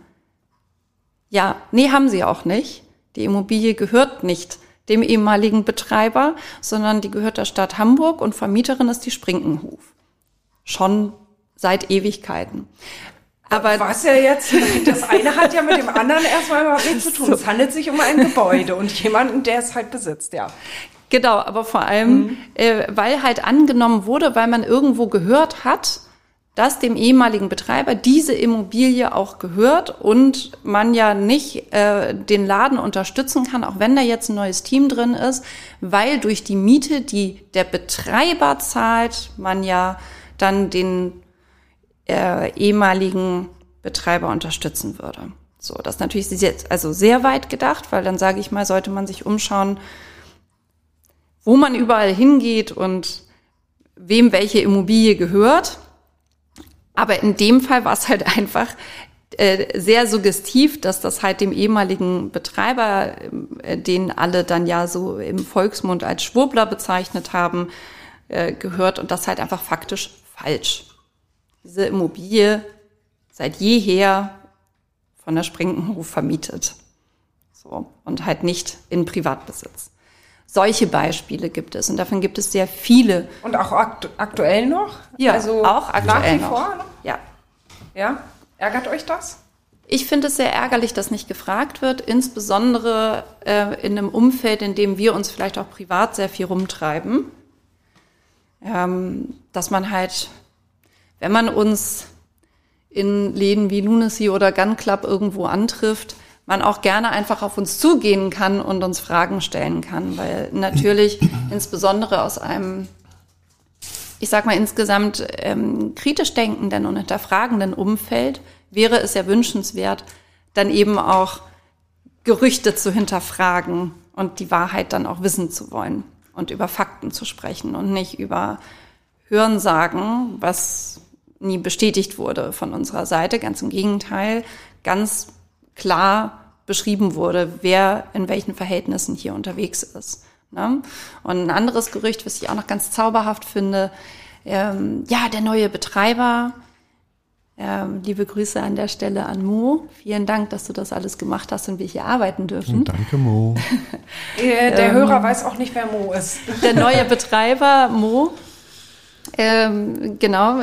Ja, nee, haben sie auch nicht. Die Immobilie gehört nicht dem ehemaligen Betreiber, sondern die gehört der Stadt Hamburg und Vermieterin ist die Sprinkenhof. Schon seit Ewigkeiten. Aber was ja jetzt, das eine hat ja mit dem anderen erstmal was zu tun. Es handelt sich um ein Gebäude und jemanden, der es halt besitzt, ja. Genau, aber vor allem, mhm. äh, weil halt angenommen wurde, weil man irgendwo gehört hat, dass dem ehemaligen Betreiber diese Immobilie auch gehört und man ja nicht äh, den Laden unterstützen kann, auch wenn da jetzt ein neues Team drin ist, weil durch die Miete, die der Betreiber zahlt, man ja dann den äh, ehemaligen Betreiber unterstützen würde. So, das ist natürlich sehr, also sehr weit gedacht, weil dann sage ich mal, sollte man sich umschauen, wo man überall hingeht und wem welche Immobilie gehört. Aber in dem Fall war es halt einfach äh, sehr suggestiv, dass das halt dem ehemaligen Betreiber, äh, den alle dann ja so im Volksmund als Schwurbler bezeichnet haben, äh, gehört und das halt einfach faktisch falsch. Diese Immobilie seit jeher von der Sprinkenhof vermietet. So. Und halt nicht in Privatbesitz. Solche Beispiele gibt es und davon gibt es sehr viele. Und auch aktu aktuell noch? Ja, also auch aktuell nach wie vor noch? Ja. Ja? Ärgert euch das? Ich finde es sehr ärgerlich, dass nicht gefragt wird, insbesondere äh, in einem Umfeld, in dem wir uns vielleicht auch privat sehr viel rumtreiben. Ähm, dass man halt, wenn man uns in Läden wie Lunacy oder Gun Club irgendwo antrifft, man auch gerne einfach auf uns zugehen kann und uns Fragen stellen kann, weil natürlich insbesondere aus einem, ich sag mal insgesamt ähm, kritisch denkenden und hinterfragenden Umfeld wäre es ja wünschenswert, dann eben auch Gerüchte zu hinterfragen und die Wahrheit dann auch wissen zu wollen und über Fakten zu sprechen und nicht über Hörensagen, was nie bestätigt wurde von unserer Seite. Ganz im Gegenteil, ganz klar beschrieben wurde, wer in welchen Verhältnissen hier unterwegs ist. Ne? Und ein anderes Gerücht, was ich auch noch ganz zauberhaft finde, ähm, ja, der neue Betreiber, ähm, liebe Grüße an der Stelle an Mo. Vielen Dank, dass du das alles gemacht hast und wir hier arbeiten dürfen. Danke, Mo. der ähm, Hörer weiß auch nicht, wer Mo ist. Der neue Betreiber, Mo, ähm, genau,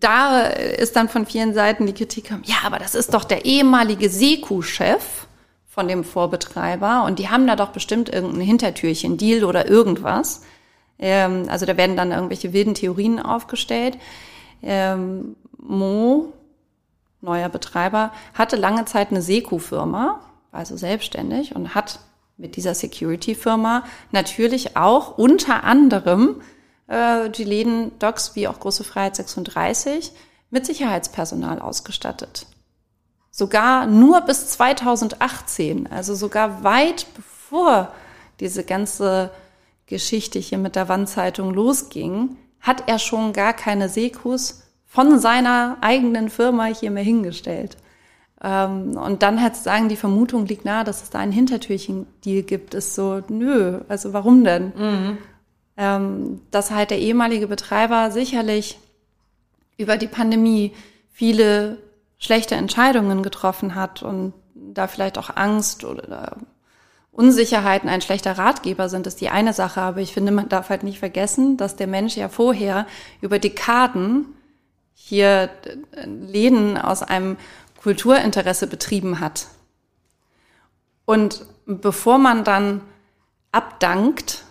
da ist dann von vielen Seiten die Kritik, ja, aber das ist doch der ehemalige Seku-Chef von dem Vorbetreiber und die haben da doch bestimmt irgendein Hintertürchen, Deal oder irgendwas. Ähm, also da werden dann irgendwelche wilden Theorien aufgestellt. Ähm, Mo, neuer Betreiber, hatte lange Zeit eine Seku-Firma, also selbstständig und hat mit dieser Security-Firma natürlich auch unter anderem äh, die Läden Docs wie auch Große Freiheit 36 mit Sicherheitspersonal ausgestattet. Sogar nur bis 2018, also sogar weit bevor diese ganze Geschichte hier mit der Wandzeitung losging, hat er schon gar keine Sekus von seiner eigenen Firma hier mehr hingestellt. Ähm, und dann hat sagen, die Vermutung liegt nahe, dass es da einen Hintertürchen-Deal gibt, ist so, nö, also warum denn? Mhm ähm, dass halt der ehemalige Betreiber sicherlich über die Pandemie viele schlechte Entscheidungen getroffen hat und da vielleicht auch Angst oder Unsicherheiten ein schlechter Ratgeber sind, ist die eine Sache. Aber ich finde, man darf halt nicht vergessen, dass der Mensch ja vorher über Dekaden hier äh, Läden aus einem Kulturinteresse betrieben hat. Und bevor man dann abdankt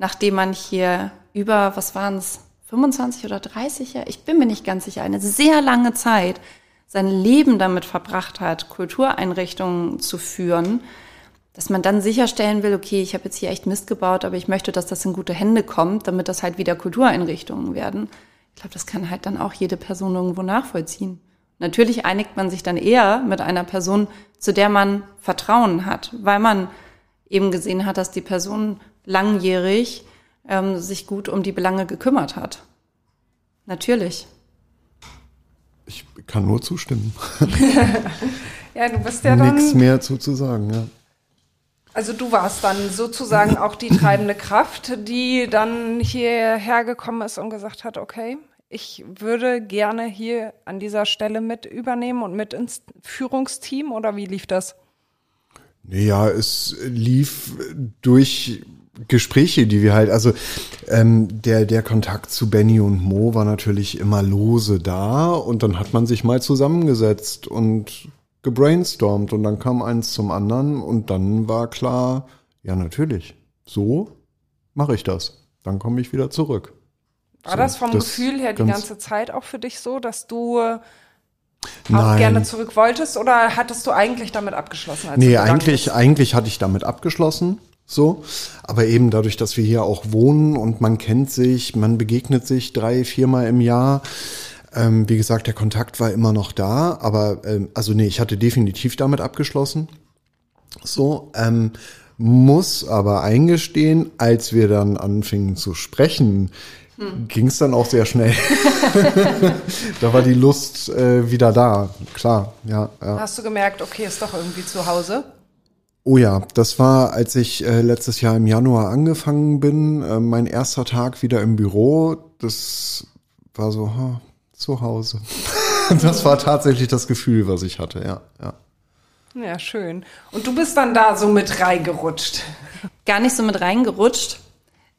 nachdem man hier über, was waren es, 25 oder 30 Jahre, ich bin mir nicht ganz sicher, eine sehr lange Zeit sein Leben damit verbracht hat, Kultureinrichtungen zu führen, dass man dann sicherstellen will, okay, ich habe jetzt hier echt Mist gebaut, aber ich möchte, dass das in gute Hände kommt, damit das halt wieder Kultureinrichtungen werden. Ich glaube, das kann halt dann auch jede Person irgendwo nachvollziehen. Natürlich einigt man sich dann eher mit einer Person, zu der man Vertrauen hat, weil man eben gesehen hat, dass die Person langjährig ähm, sich gut um die Belange gekümmert hat. Natürlich. Ich kann nur zustimmen. ja, du bist ja dann. Nichts mehr zu, zu sagen, ja. Also du warst dann sozusagen auch die treibende Kraft, die dann hierher gekommen ist und gesagt hat, okay, ich würde gerne hier an dieser Stelle mit übernehmen und mit ins Führungsteam oder wie lief das? Ja, es lief durch Gespräche, die wir halt, also ähm, der, der Kontakt zu Benny und Mo war natürlich immer lose da und dann hat man sich mal zusammengesetzt und gebrainstormt und dann kam eins zum anderen und dann war klar, ja natürlich, so mache ich das. Dann komme ich wieder zurück. War so, das vom das Gefühl her die ganze Zeit auch für dich so, dass du auch gerne zurück wolltest oder hattest du eigentlich damit abgeschlossen? Als nee, eigentlich, eigentlich hatte ich damit abgeschlossen. So, aber eben dadurch, dass wir hier auch wohnen und man kennt sich, man begegnet sich drei, viermal im Jahr, ähm, wie gesagt, der Kontakt war immer noch da, aber ähm, also nee, ich hatte definitiv damit abgeschlossen. So, ähm, muss aber eingestehen, als wir dann anfingen zu sprechen, hm. ging es dann auch sehr schnell. da war die Lust äh, wieder da, klar, ja, ja. Hast du gemerkt, okay, ist doch irgendwie zu Hause? Oh ja, das war, als ich äh, letztes Jahr im Januar angefangen bin, äh, mein erster Tag wieder im Büro. Das war so, ha, zu Hause. das war tatsächlich das Gefühl, was ich hatte, ja, ja. Ja, schön. Und du bist dann da so mit reingerutscht? Gar nicht so mit reingerutscht.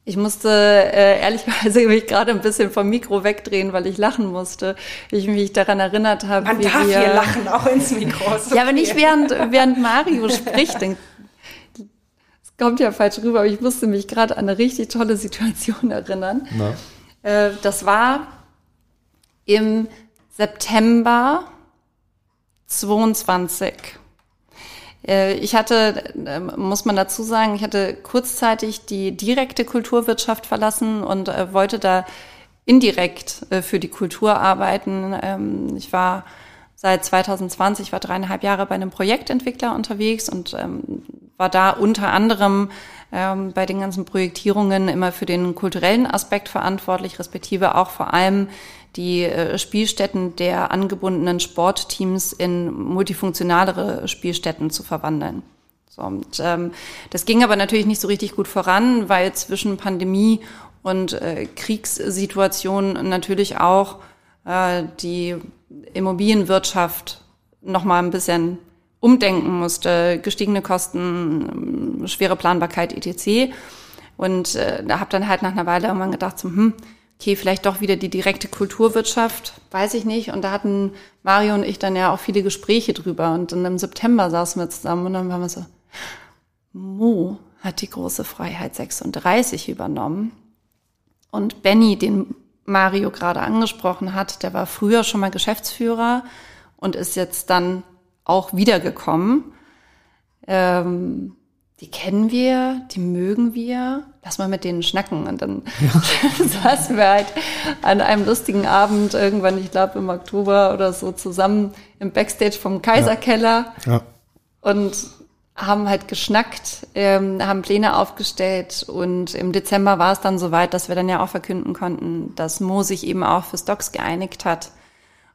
Ich musste äh, ehrlicherweise mich gerade ein bisschen vom Mikro wegdrehen, weil ich lachen musste. Ich mich daran erinnert habe. Man wie darf wir, hier lachen, auch ins Mikro. Okay. Ja, aber nicht während, während Mario spricht. Es kommt ja falsch rüber, aber ich musste mich gerade an eine richtig tolle Situation erinnern. Äh, das war im September 22. Äh, ich hatte, ähm, muss man dazu sagen, ich hatte kurzzeitig die direkte Kulturwirtschaft verlassen und äh, wollte da indirekt äh, für die Kultur arbeiten. Ähm, ich war seit 2020, war dreieinhalb Jahre bei einem Projektentwickler unterwegs und ähm, war da unter anderem bei den ganzen Projektierungen immer für den kulturellen Aspekt verantwortlich, respektive auch vor allem die äh, Spielstätten der angebundenen Sportteams in multifunktionalere Spielstätten zu verwandeln. So, und, ähm, das ging aber natürlich nicht so richtig gut voran, weil zwischen Pandemie und äh, Kriegssituation natürlich auch äh, die Immobilienwirtschaft noch mal ein bisschen umdenken musste, gestiegene Kosten, schwere Planbarkeit etc. Und äh, da habe dann halt nach einer Weile irgendwann gedacht, so, hm, okay, vielleicht doch wieder die direkte Kulturwirtschaft, weiß ich nicht. Und da hatten Mario und ich dann ja auch viele Gespräche drüber. Und dann im September saßen wir zusammen und dann waren wir so, Mo hat die große Freiheit 36 übernommen. Und Benny, den Mario gerade angesprochen hat, der war früher schon mal Geschäftsführer und ist jetzt dann auch wiedergekommen. Ähm, die kennen wir, die mögen wir, lass mal mit denen schnacken. Und dann ja. saßen wir halt an einem lustigen Abend irgendwann, ich glaube im Oktober oder so, zusammen im Backstage vom Kaiserkeller ja. Ja. und haben halt geschnackt, ähm, haben Pläne aufgestellt und im Dezember war es dann soweit, dass wir dann ja auch verkünden konnten, dass Mo sich eben auch für Stocks geeinigt hat.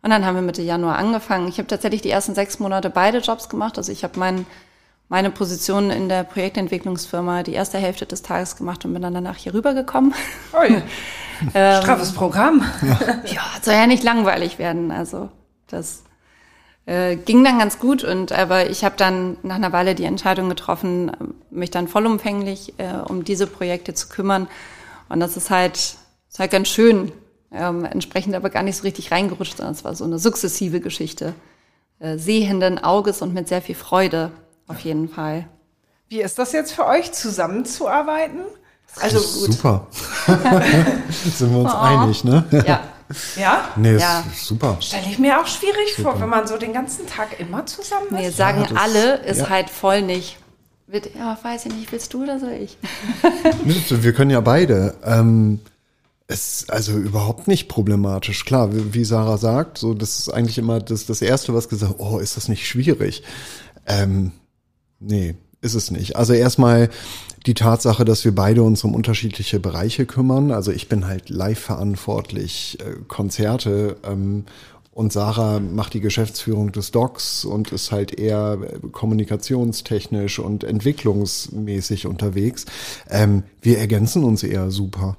Und dann haben wir Mitte Januar angefangen. Ich habe tatsächlich die ersten sechs Monate beide Jobs gemacht. Also ich habe meinen meine Position in der Projektentwicklungsfirma die erste Hälfte des Tages gemacht und bin dann danach hier rübergekommen. Oh ja. ähm, Straffes Programm. Ja. ja, soll ja nicht langweilig werden. Also das äh, ging dann ganz gut und aber ich habe dann nach einer Weile die Entscheidung getroffen, mich dann vollumfänglich äh, um diese Projekte zu kümmern. Und das ist halt, ist halt ganz schön. Ähm, entsprechend aber gar nicht so richtig reingerutscht, sondern es war so eine sukzessive Geschichte. Äh, sehenden Auges und mit sehr viel Freude auf jeden Fall. Wie ist das jetzt für euch, zusammenzuarbeiten? Also gut. Super. Sind wir uns oh. einig, ne? Ja, Ja? Nee, Ja. ist super. Stelle ich mir auch schwierig vor, wenn man so den ganzen Tag immer zusammen Nee, ist. sagen das- alle, ist ja. halt voll nicht. Wird, ja, weiß ich nicht, willst du oder soll ich? Wir können ja beide. Ähm, es ist also überhaupt nicht problematisch. Klar, wie wie Sarah sagt, so das ist eigentlich immer das, das Erste, was gesagt, oh, ist das nicht schwierig? Ähm, nee, ist es nicht. Also erstmal die Tatsache, dass wir beide uns um unterschiedliche Bereiche kümmern. Also ich bin halt live verantwortlich, äh, Konzerte ähm, und Sarah macht die Geschäftsführung des Docs und ist halt eher äh, kommunikationstechnisch und entwicklungsmäßig unterwegs. Ähm, wir ergänzen uns eher super.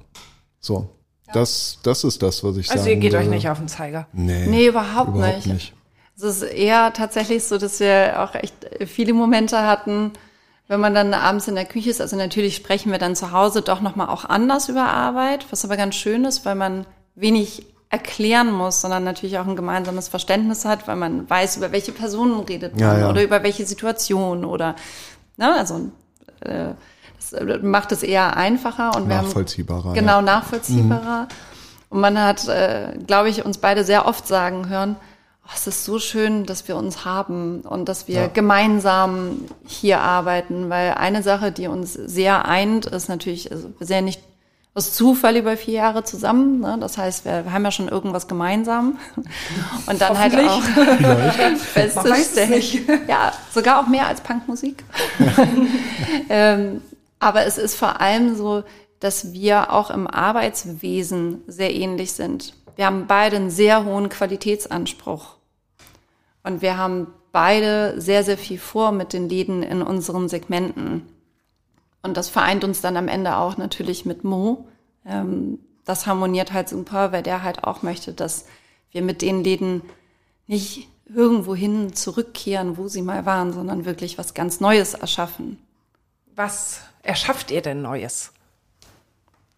So, das, das ist das, was ich Also sagen ihr geht euch würde. nicht auf den Zeiger. Nee, Nee, überhaupt, überhaupt nicht. nicht. Es ist eher tatsächlich so, dass wir auch echt viele Momente hatten, wenn man dann abends in der Küche ist. Also natürlich sprechen wir dann zu Hause doch nochmal auch anders über Arbeit, was aber ganz schön ist, weil man wenig erklären muss, sondern natürlich auch ein gemeinsames Verständnis hat, weil man weiß, über welche Personen redet man Ja, ja. oder über welche Situation oder, ne, also, äh, das äh, macht es eher einfacher und wir haben Nachvollziehbarer, Genau, ja. nachvollziehbarer. Und man hat, äh, glaube ich, uns beide sehr oft sagen hören, es ist so schön, dass wir uns haben und dass wir Ja. gemeinsam hier arbeiten, weil eine Sache, die uns sehr eint, ist natürlich, also wir sind ja nicht aus Zufall über vier Jahre zusammen. Ne? Das heißt, wir, wir haben ja schon irgendwas gemeinsam. Und dann halt auch Man weiß es festzustellen. nicht. Ja, sogar auch mehr als Punkmusik. ähm, aber es ist vor allem so, dass wir auch im Arbeitswesen sehr ähnlich sind. Wir haben beide einen sehr hohen Qualitätsanspruch. Und wir haben beide sehr, sehr viel vor mit den Läden in unseren Segmenten. Und das vereint uns dann am Ende auch natürlich mit Mo. Ähm, das harmoniert halt super, weil der halt auch möchte, dass wir mit den Läden nicht irgendwohin zurückkehren, wo sie mal waren, sondern wirklich was ganz Neues erschaffen. Was erschafft ihr denn Neues?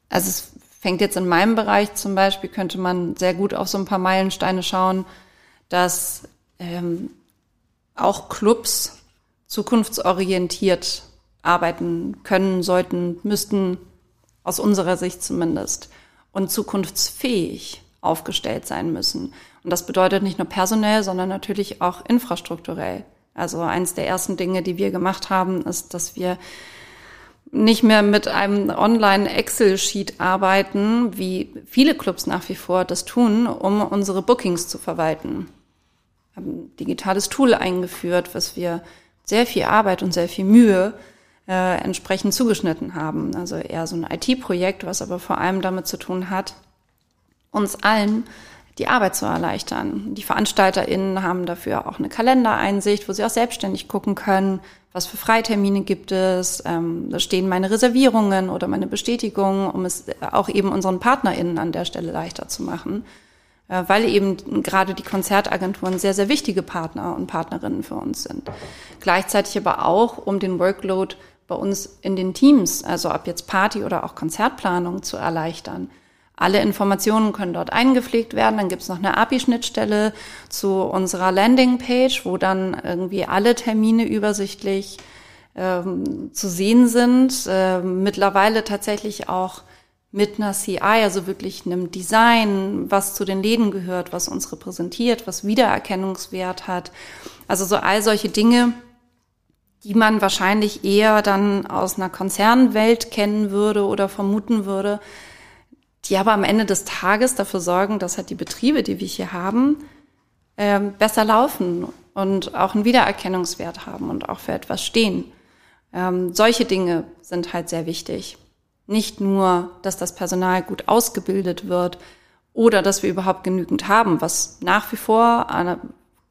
Also es fängt jetzt in meinem Bereich zum Beispiel, könnte man sehr gut auf so ein paar Meilensteine schauen, dass ähm, auch Clubs zukunftsorientiert arbeiten können, sollten, müssten, aus unserer Sicht zumindest, und zukunftsfähig aufgestellt sein müssen. Und das bedeutet nicht nur personell, sondern natürlich auch infrastrukturell. Also eins der ersten Dinge, die wir gemacht haben, ist, dass wir nicht mehr mit einem Online-Excel-Sheet arbeiten, wie viele Clubs nach wie vor das tun, um unsere Bookings zu verwalten. Haben ein digitales Tool eingeführt, was wir sehr viel Arbeit und sehr viel Mühe äh, entsprechend zugeschnitten haben. Also eher so ein IT-Projekt, was aber vor allem damit zu tun hat, uns allen die Arbeit zu erleichtern. Die VeranstalterInnen haben dafür auch eine Kalendereinsicht, wo sie auch selbstständig gucken können, was für Freitermine gibt es, ähm, da stehen meine Reservierungen oder meine Bestätigungen, um es auch eben unseren PartnerInnen an der Stelle leichter zu machen, weil eben gerade die Konzertagenturen sehr, sehr wichtige Partner und Partnerinnen für uns sind. Gleichzeitig aber auch, um den Workload bei uns in den Teams, also ob jetzt Party oder auch Konzertplanung zu erleichtern. Alle Informationen können dort eingepflegt werden. Dann gibt es noch eine API-Schnittstelle zu unserer Landingpage, wo dann irgendwie alle Termine übersichtlich ähm, zu sehen sind. Ähm, mittlerweile tatsächlich auch mit einer CI, also wirklich einem Design, was zu den Läden gehört, was uns repräsentiert, was Wiedererkennungswert hat. Also so all solche Dinge, die man wahrscheinlich eher dann aus einer Konzernwelt kennen würde oder vermuten würde, die aber am Ende des Tages dafür sorgen, dass halt die Betriebe, die wir hier haben, ähm, besser laufen und auch einen Wiedererkennungswert haben und auch für etwas stehen. Ähm, solche Dinge sind halt sehr wichtig. Nicht nur, dass das Personal gut ausgebildet wird oder dass wir überhaupt genügend haben, was nach wie vor, eine,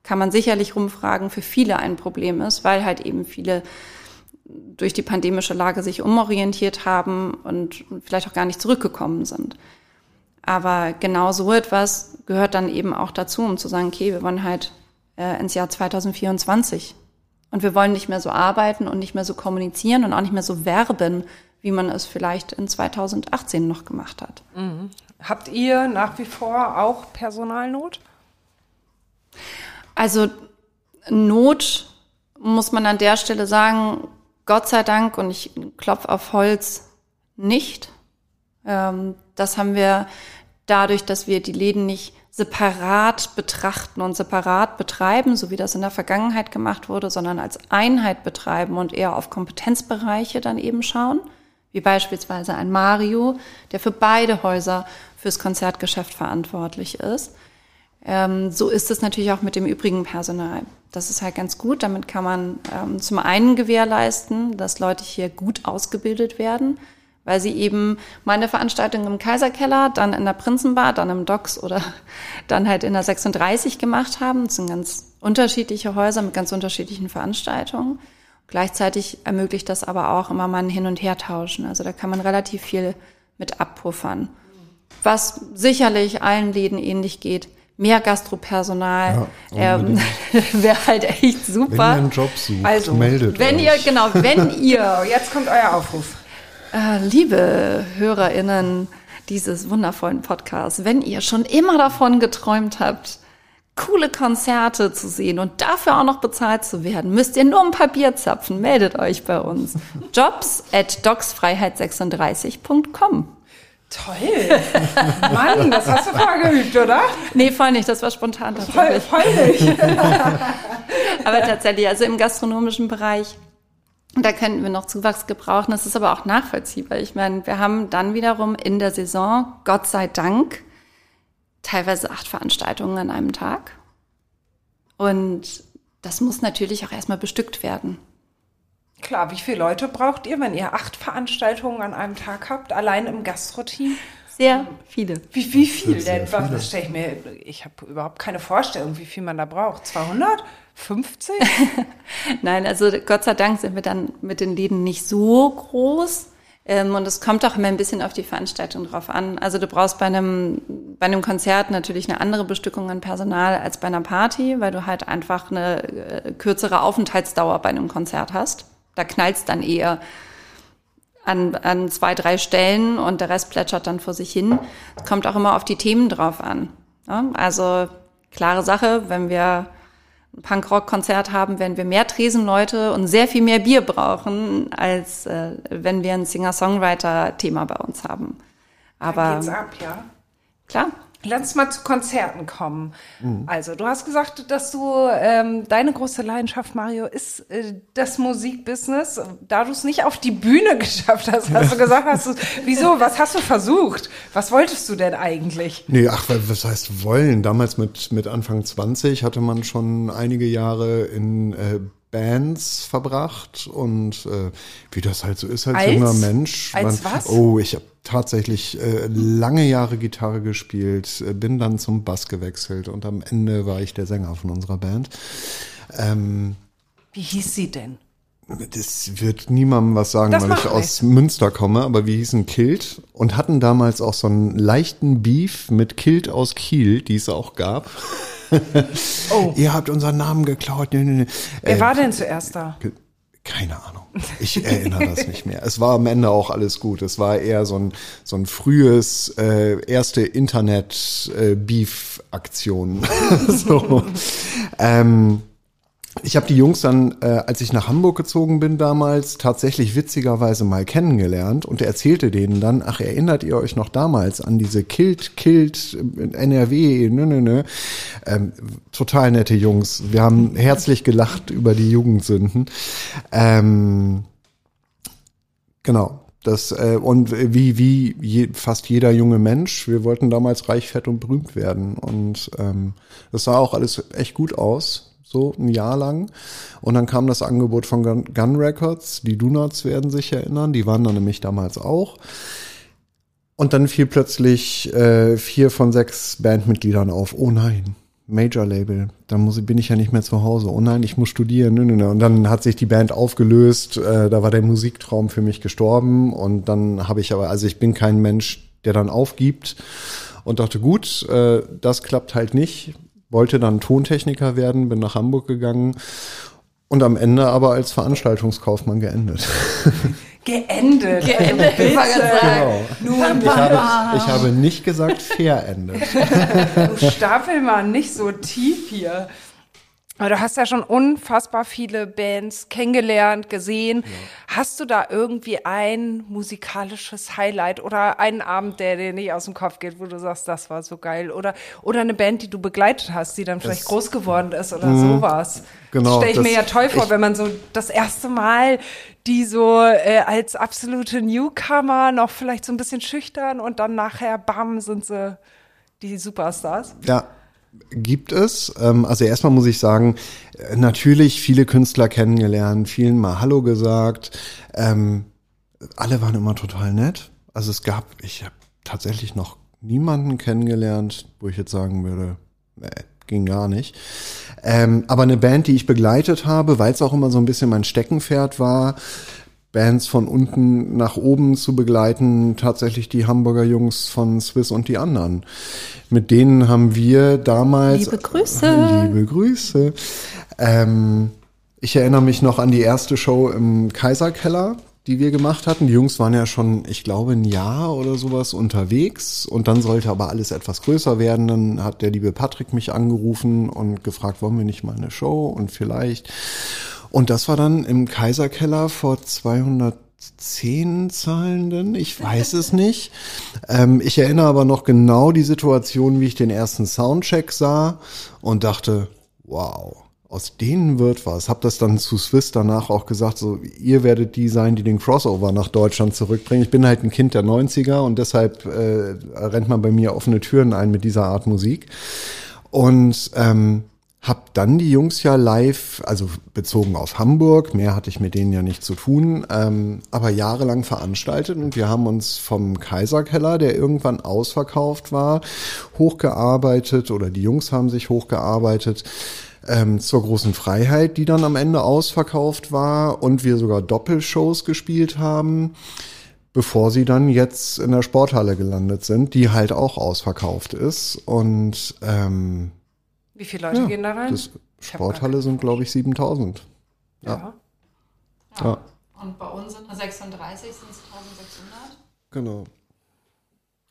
kann man sicherlich rumfragen, für viele ein Problem ist, weil halt eben viele durch die pandemische Lage sich umorientiert haben und vielleicht auch gar nicht zurückgekommen sind. Aber genau so etwas gehört dann eben auch dazu, um zu sagen, okay, wir wollen halt äh, ins Jahr 2024 und wir wollen nicht mehr so arbeiten und nicht mehr so kommunizieren und auch nicht mehr so werben, wie man es vielleicht in 2018 noch gemacht hat. Habt ihr nach wie vor auch Personalnot? Also Not muss man an der Stelle sagen, Gott sei Dank, und ich klopf auf Holz, nicht. Ähm, das haben wir dadurch, dass wir die Läden nicht separat betrachten und separat betreiben, so wie das in der Vergangenheit gemacht wurde, sondern als Einheit betreiben und eher auf Kompetenzbereiche dann eben schauen, wie beispielsweise ein Mario, der für beide Häuser fürs Konzertgeschäft verantwortlich ist. Ähm, so ist es natürlich auch mit dem übrigen Personal. Das ist halt ganz gut. Damit kann man ähm, zum einen gewährleisten, dass Leute hier gut ausgebildet werden, weil sie eben meine Veranstaltung im Kaiserkeller, dann in der Prinzenbar, dann im Docks oder dann halt in der 36 gemacht haben. Das sind ganz unterschiedliche Häuser mit ganz unterschiedlichen Veranstaltungen. Gleichzeitig ermöglicht das aber auch immer mal ein Hin- und Hertauschen. Also da kann man relativ viel mit abpuffern. Was sicherlich allen Läden ähnlich geht, mehr Gastropersonal Ja, ähm, wäre halt echt super. Wenn ihr einen Job sucht, Also, meldet Wenn euch. ihr, genau, wenn ihr, jetzt kommt euer Aufruf. äh, liebe HörerInnen dieses wundervollen Podcasts, wenn ihr schon immer davon geträumt habt, coole Konzerte zu sehen und dafür auch noch bezahlt zu werden, müsst ihr nur ein paar Bier zapfen. Meldet euch bei uns. Jobs at docsfreiheit36.com. Toll. Mann, das hast du vorher geübt, oder? Nee, voll nicht, das war spontan Voll, voll nicht. Aber tatsächlich, also im gastronomischen Bereich, da könnten wir noch Zuwachs gebrauchen. Das ist aber auch nachvollziehbar. Ich meine, wir haben dann wiederum in der Saison, Gott sei Dank, teilweise acht Veranstaltungen an einem Tag. Und das muss natürlich auch erstmal bestückt werden. Klar, wie viele Leute braucht ihr, wenn ihr acht Veranstaltungen an einem Tag habt, allein im Gastroteam? Sehr viele. Wie, wie viel Sehr denn? Was, viele. das stelle ich mir, ich habe überhaupt keine Vorstellung, wie viel man da braucht. 200? 50? Nein, also Gott sei Dank sind wir dann mit den Läden nicht so groß. Ähm, und es kommt auch immer ein bisschen auf die Veranstaltung drauf an. Also du brauchst bei einem, bei einem Konzert natürlich eine andere Bestückung an Personal als bei einer Party, weil du halt einfach eine äh, kürzere Aufenthaltsdauer bei einem Konzert hast. Da knallst dann eher an, an zwei, drei Stellen und der Rest plätschert dann vor sich hin. Es kommt auch immer auf die Themen drauf an. Also klare Sache, wenn wir ein Punkrock-Konzert haben, werden wir mehr Tresenleute und sehr viel mehr Bier brauchen, als äh, wenn wir ein Singer-Songwriter-Thema bei uns haben. Aber geht's ab, ja. klar, Lass mal zu Konzerten kommen. Mhm. Also, du hast gesagt, dass du ähm, deine große Leidenschaft, Mario, ist äh, das Musikbusiness. Da du es nicht auf die Bühne geschafft hast, hast du gesagt, hast du, wieso? Was hast du versucht? Was wolltest du denn eigentlich? Nee, ach, wa- was heißt wollen? Damals mit, mit Anfang 20 hatte man schon einige Jahre in äh, Bands verbracht und äh, wie das halt so ist als, Als? junger Mensch. Als man, was? Oh, ich habe tatsächlich äh, lange Jahre Gitarre gespielt, äh, bin dann zum Bass gewechselt und am Ende war ich der Sänger von unserer Band. Ähm, Wie hieß sie denn? das wird niemandem was sagen, Das weil ich aus Münster komme, aber wir hießen Kilt und hatten damals auch so einen leichten Beef mit Kilt aus Kiel, die es auch gab. Oh. Ihr habt unseren Namen geklaut. Nee, nee, nee. Wer Äh, war denn zuerst da? keine Ahnung. Ich erinnere das nicht mehr. Es war am Ende auch alles gut. Es war eher so ein, so ein frühes, äh, erste Internet-Beef-Aktion. so. ähm, ich habe die Jungs dann, äh, als ich nach Hamburg gezogen bin damals, tatsächlich witzigerweise mal kennengelernt und erzählte denen dann, ach, erinnert ihr euch noch damals an diese Kilt, Kilt, äh, NRW, nö, nö, nö. Ähm, total nette Jungs. Wir haben herzlich gelacht über die Jugendsünden. Ähm, genau. Das, äh, und wie, wie je, fast jeder junge Mensch, wir wollten damals reich, fett und berühmt werden. Und ähm, das sah auch alles echt gut aus, so ein Jahr lang. Und dann kam das Angebot von Gun, Records, die Donuts werden sich erinnern, die waren dann nämlich damals auch. Und dann fiel plötzlich äh, vier von sechs Bandmitgliedern auf. Oh nein, Major Label, dann muss, bin ich ja nicht mehr zu Hause. Oh nein, ich muss studieren. Nö, nö, nö. Und dann hat sich die Band aufgelöst. Äh, da war der Musiktraum für mich gestorben. Und dann habe ich aber, also ich bin kein Mensch, der dann aufgibt und dachte, gut, äh, das klappt halt nicht. Wollte dann Tontechniker werden, bin nach Hamburg gegangen und am Ende aber als Veranstaltungskaufmann geendet. Geendet. Geendet, ich sagen. Nun, Ich habe, ich habe nicht gesagt, verendet. du stapel mal nicht so tief hier. Aber du hast ja schon unfassbar viele Bands kennengelernt, gesehen. Ja. Hast du da irgendwie ein musikalisches Highlight oder einen Abend, der dir nicht aus dem Kopf geht, wo du sagst, das war so geil? Oder, oder eine Band, die du begleitet hast, die dann vielleicht das, groß geworden ist oder mh, sowas? Genau. Stelle ich das, mir ja toll vor, ich, wenn man so das erste Mal die so äh, als absolute Newcomer noch vielleicht so ein bisschen schüchtern und dann nachher, bam, sind sie die Superstars. Ja, gibt es. Ähm, also erstmal muss ich sagen, äh, natürlich viele Künstler kennengelernt, vielen mal Hallo gesagt. Ähm, alle waren immer total nett. Also es gab, ich habe tatsächlich noch niemanden kennengelernt, wo ich jetzt sagen würde, nee, ging gar nicht. Ähm, aber eine Band, die ich begleitet habe, weil es auch immer so ein bisschen mein Steckenpferd war, Bands von unten nach oben zu begleiten, tatsächlich die Hamburger Jungs von Swiss und die anderen. Mit denen haben wir damals. Liebe Grüße. Liebe Grüße. Ähm, ich erinnere mich noch an die erste Show im Kaiserkeller, die wir gemacht hatten. Die Jungs waren ja schon, ich glaube, ein Jahr oder sowas unterwegs und dann sollte aber alles etwas größer werden. Dann hat der liebe Patrick mich angerufen und gefragt, wollen wir nicht mal eine Show und vielleicht. Und das war dann im Kaiserkeller vor 210 Zahlenden, ich weiß es nicht. Ähm, ich erinnere aber noch genau die Situation, wie ich den ersten Soundcheck sah und dachte, wow, aus denen wird was. Hab das dann zu Swiss danach auch gesagt, so ihr werdet die sein, die den Crossover nach Deutschland zurückbringen. Ich bin halt ein Kind der 90er und deshalb äh, rennt man bei mir offene Türen ein mit dieser Art Musik. Und ähm, hab dann die Jungs ja live, also bezogen auf Hamburg, mehr hatte ich mit denen ja nicht zu tun, ähm, aber jahrelang veranstaltet und wir haben uns vom Kaiserkeller, der irgendwann ausverkauft war, hochgearbeitet oder die Jungs haben sich hochgearbeitet ähm, zur großen Freiheit, die dann am Ende ausverkauft war und wir sogar Doppelshows gespielt haben bevor sie dann jetzt in der Sporthalle gelandet sind, die halt auch ausverkauft ist. Und ähm, wie viele Leute ja, gehen da rein? Das Sporthalle sind, glaube ich, 7000. Ja. ja. ja. Und bei uns sind 36, sind es 1600. Genau.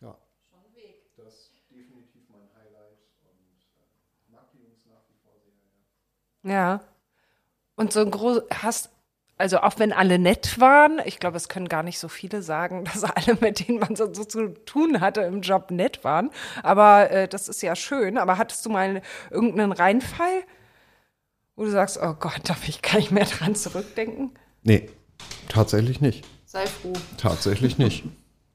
Ja. Schon ein Weg. Das ist definitiv mein Highlight und mag die Jungs nach wie vor sehr. Ja. Und so ein groß, hast, also auch wenn alle nett waren, ich glaube, es können gar nicht so viele sagen, dass alle, mit denen man so, so zu tun hatte im Job, nett waren. Aber äh, das ist ja schön. Aber hattest du mal irgendeinen Reinfall, wo du sagst, oh Gott, darf ich gar nicht mehr dran zurückdenken? Nee, tatsächlich nicht. Sei froh. Tatsächlich nicht.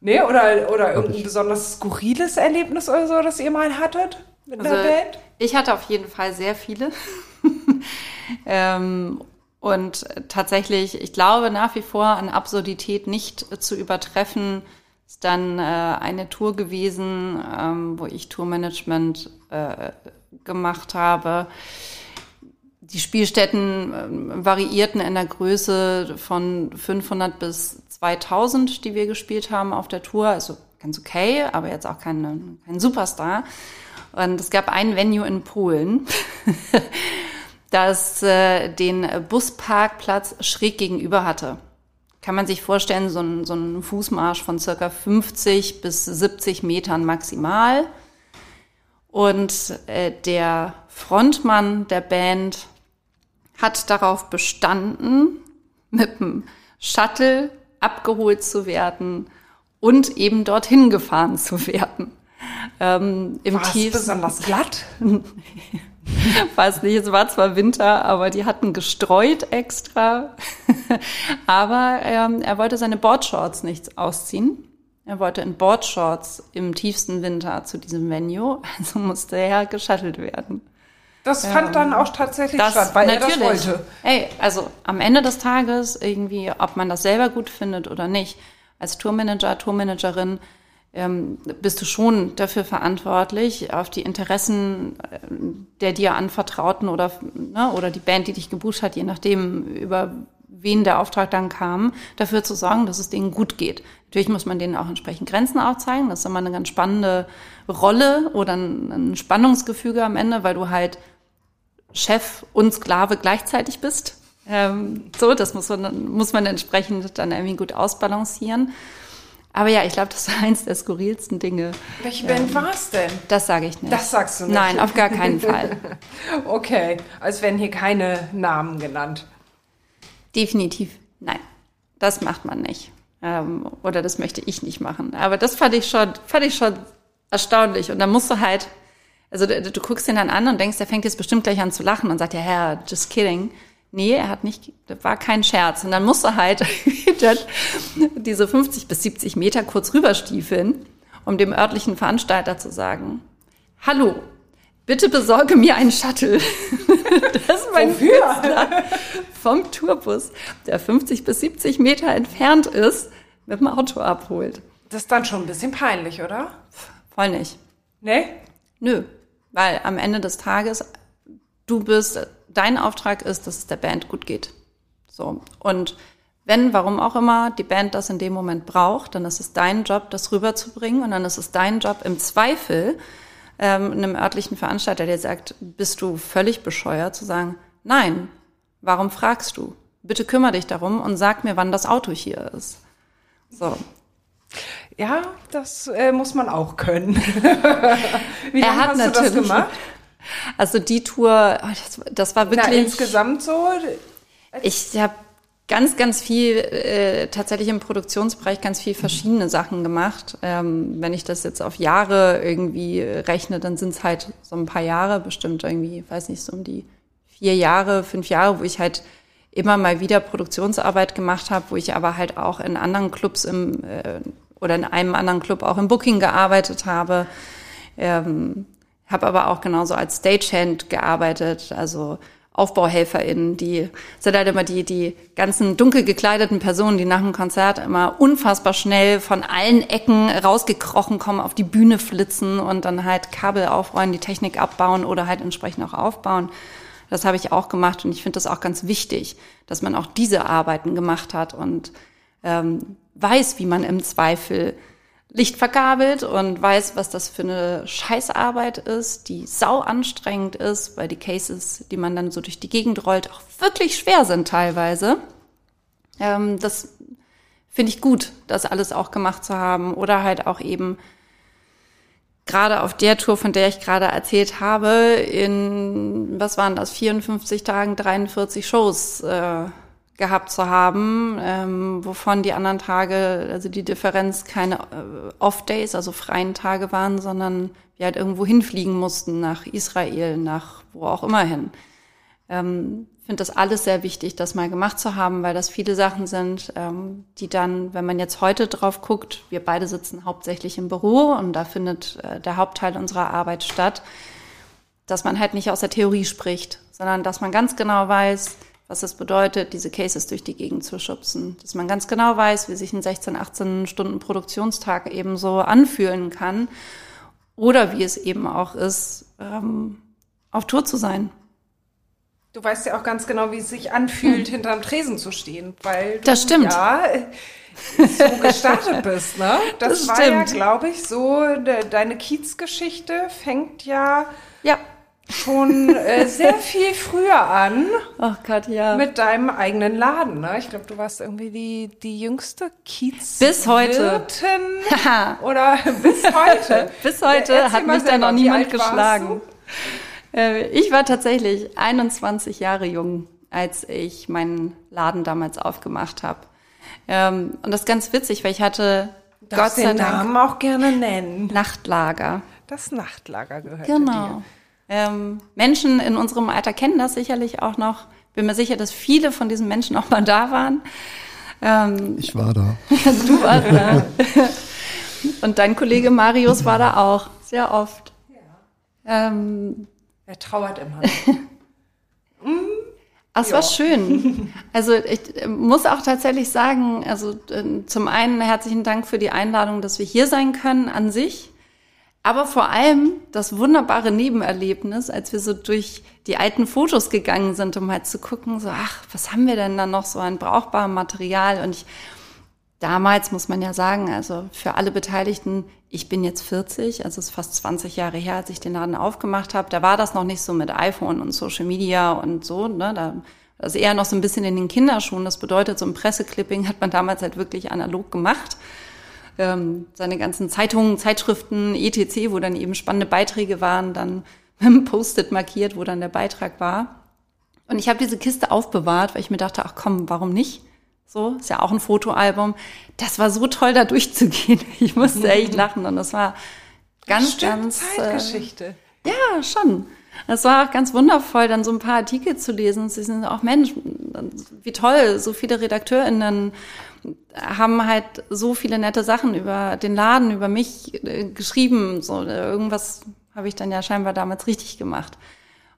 Nee, oder, oder irgendein besonders skurriles Erlebnis oder so, das ihr mal hattet mit also, einer Band? Ich hatte auf jeden Fall sehr viele. ähm, und tatsächlich, ich glaube nach wie vor an Absurdität nicht zu übertreffen, ist dann äh, eine Tour gewesen, ähm, wo ich Tourmanagement äh, gemacht habe. Die Spielstätten äh, variierten in der Größe von 500 bis 2000, die wir gespielt haben auf der Tour. Also ganz okay, aber jetzt auch kein, kein Superstar. Und es gab ein Venue in Polen. das äh, den Busparkplatz schräg gegenüber hatte. Kann man sich vorstellen, so ein, so ein Fußmarsch von circa 50 bis 70 Metern maximal. Und äh, der Frontmann der Band hat darauf bestanden, mit dem Shuttle abgeholt zu werden und eben dorthin gefahren zu werden. Ähm, im War es besonders glatt? Weiß nicht, es war zwar Winter, aber die hatten gestreut extra. aber ähm, er wollte seine Boardshorts nicht ausziehen. Er wollte in Boardshorts im tiefsten Winter zu diesem Venue, also musste er geschattelt werden. Das fand ähm, dann auch tatsächlich das, statt, weil natürlich. er das wollte. Ey, also am Ende des Tages irgendwie, ob man das selber gut findet oder nicht, als Tourmanager, Tourmanagerin ähm, bist du schon dafür verantwortlich, auf die Interessen äh, der dir anvertrauten oder, ne, oder die Band, die dich gebucht hat, je nachdem, über wen der Auftrag dann kam, dafür zu sorgen, dass es denen gut geht. Natürlich muss man denen auch entsprechend Grenzen aufzeigen. Das ist immer eine ganz spannende Rolle oder ein, Spannungsgefüge am Ende, weil du halt Chef und Sklave gleichzeitig bist. Ähm, so, das muss man, muss man entsprechend dann irgendwie gut ausbalancieren. Aber ja, ich glaube, das war eins der skurrilsten Dinge. Welche Band war es denn? Das sage ich nicht. Das sagst du nicht. Nein, auf gar keinen Fall. Okay, als werden hier keine Namen genannt. Definitiv nein. Das macht man nicht. Ähm, oder das möchte ich nicht machen. Aber das fand ich schon, fand ich schon erstaunlich. Und da musst du halt, also du, du guckst ihn dann an und denkst, der fängt jetzt bestimmt gleich an zu lachen und sagt, ja, Herr, just kidding. Nee, er hat nicht, das war kein Scherz. Und dann musst du halt diese 50 bis 70 Meter kurz rüberstiefeln, um dem örtlichen Veranstalter zu sagen, hallo, bitte besorge mir einen Shuttle. das ist mein Künstler vom Tourbus, der 50 bis 70 Meter entfernt ist, mit dem Auto abholt. Das ist dann schon ein bisschen peinlich, oder? Voll nicht. Nee? Nö, weil am Ende des Tages du bist, dein Auftrag ist, dass es der Band gut geht. So. Und wenn, warum auch immer, die Band das in dem Moment braucht, dann ist es dein Job, das rüberzubringen und dann ist es dein Job im Zweifel, ähm, einem örtlichen Veranstalter, der sagt, bist du völlig bescheuert, zu sagen, nein, warum fragst du? Bitte kümmere dich darum und sag mir, wann das Auto hier ist. So. Ja, das äh, muss man auch können. Wie lange hast du das gemacht? Also die Tour, oh, das, das, war wirklich. Na, insgesamt so? Ich habe ganz, ganz viel, äh, tatsächlich im Produktionsbereich ganz viel verschiedene Sachen gemacht. Ähm, wenn ich das jetzt auf Jahre irgendwie rechne, dann sind es halt so ein paar Jahre, bestimmt irgendwie, weiß nicht, so um die vier Jahre, fünf Jahre, wo ich halt immer mal wieder Produktionsarbeit gemacht habe, wo ich aber halt auch in anderen Clubs im äh, oder in einem anderen Club auch im Booking gearbeitet habe. Ähm, habe aber auch genauso als Stagehand gearbeitet, also AufbauhelferInnen, die sind halt immer die, die ganzen dunkel gekleideten Personen, die nach dem Konzert immer unfassbar schnell von allen Ecken rausgekrochen kommen, auf die Bühne flitzen und dann halt Kabel aufräumen, die Technik abbauen oder halt entsprechend auch aufbauen. Das habe ich auch gemacht und ich finde das auch ganz wichtig, dass man auch diese Arbeiten gemacht hat und ähm, weiß, wie man im Zweifel Licht verkabelt und weiß, was das für eine Scheißarbeit ist, die sau anstrengend ist, weil die Cases, die man dann so durch die Gegend rollt, auch wirklich schwer sind teilweise. Ähm, das finde ich gut, das alles auch gemacht zu haben oder halt auch eben gerade auf der Tour, von der ich gerade erzählt habe, in, was waren das, 54 Tagen, 43 Shows äh, gehabt zu haben, ähm, wovon die anderen Tage, also die Differenz keine äh, Off-Days, also freien Tage waren, sondern wir halt irgendwo hinfliegen mussten, nach Israel, nach wo auch immer hin. Ähm, finde das alles sehr wichtig, das mal gemacht zu haben, weil das viele Sachen sind, ähm, die dann, wenn man jetzt heute drauf guckt, wir beide sitzen hauptsächlich im Büro und da findet äh, der Hauptteil unserer Arbeit statt, dass man halt nicht aus der Theorie spricht, sondern dass man ganz genau weiß, was es bedeutet, diese Cases durch die Gegend zu schubsen. Dass man ganz genau weiß, wie sich ein 16, 18 Stunden Produktionstag eben so anfühlen kann. Oder wie es eben auch ist, ähm, auf Tour zu sein. Du weißt ja auch ganz genau, wie es sich anfühlt, hm. hinterm Tresen zu stehen, weil du das stimmt. ja so gestartet bist, ne? Das, das war stimmt. ja, glaube ich, so, de, deine Kiezgeschichte fängt ja, ja schon äh, sehr viel früher an. Ach Gott, ja. Mit deinem eigenen Laden. Ne? Ich glaube, du warst irgendwie die, die jüngste Kiez. Bis heute. oder bis heute. bis heute ja, hat mich da noch niemand geschlagen. Äh, ich war tatsächlich 21 Jahre jung, als ich meinen Laden damals aufgemacht habe. Ähm, und das ist ganz witzig, weil ich hatte Darfst Gott sei Dank Namen auch gerne nennen. Nachtlager. Das Nachtlager gehört genau. dir. Ähm, Menschen in unserem Alter kennen das sicherlich auch noch. Bin mir sicher, dass viele von diesen Menschen auch mal da waren. Ähm, ich war da. du warst da. Und dein Kollege Marius war da auch, sehr oft. Ja. Ähm, er trauert immer. Ach, es war schön. Also ich muss auch tatsächlich sagen, also äh, zum einen herzlichen Dank für die Einladung, dass wir hier sein können an sich. Aber vor allem das wunderbare Nebenerlebnis, als wir so durch die alten Fotos gegangen sind, um halt zu gucken, so, ach, was haben wir denn da noch so an brauchbarem Material? Und ich, damals muss man ja sagen, also für alle Beteiligten, ich bin jetzt 40, also es ist fast 20 Jahre her, als ich den Laden aufgemacht habe. Da war das noch nicht so mit iPhone und Social Media und so, ne? Da, ist eher noch so ein bisschen in den Kinderschuhen. Das bedeutet, so ein Presseclipping hat man damals halt wirklich analog gemacht. Ähm, seine ganzen Zeitungen, Zeitschriften, etc., wo dann eben spannende Beiträge waren, dann mit einem Post-it markiert, wo dann der Beitrag war. Und ich habe diese Kiste aufbewahrt, weil ich mir dachte, ach komm, warum nicht? So, ist ja auch ein Fotoalbum. Das war so toll, da durchzugehen. Ich musste echt lachen und das war ganz, Stimmt, ganz. Zeitgeschichte. Äh, ja, schon. Es war auch ganz wundervoll, dann so ein paar Artikel zu lesen. Sie sind auch Mensch, wie toll, so viele RedakteurInnen haben halt so viele nette Sachen über den Laden, über mich äh, geschrieben. So irgendwas habe ich dann ja scheinbar damals richtig gemacht.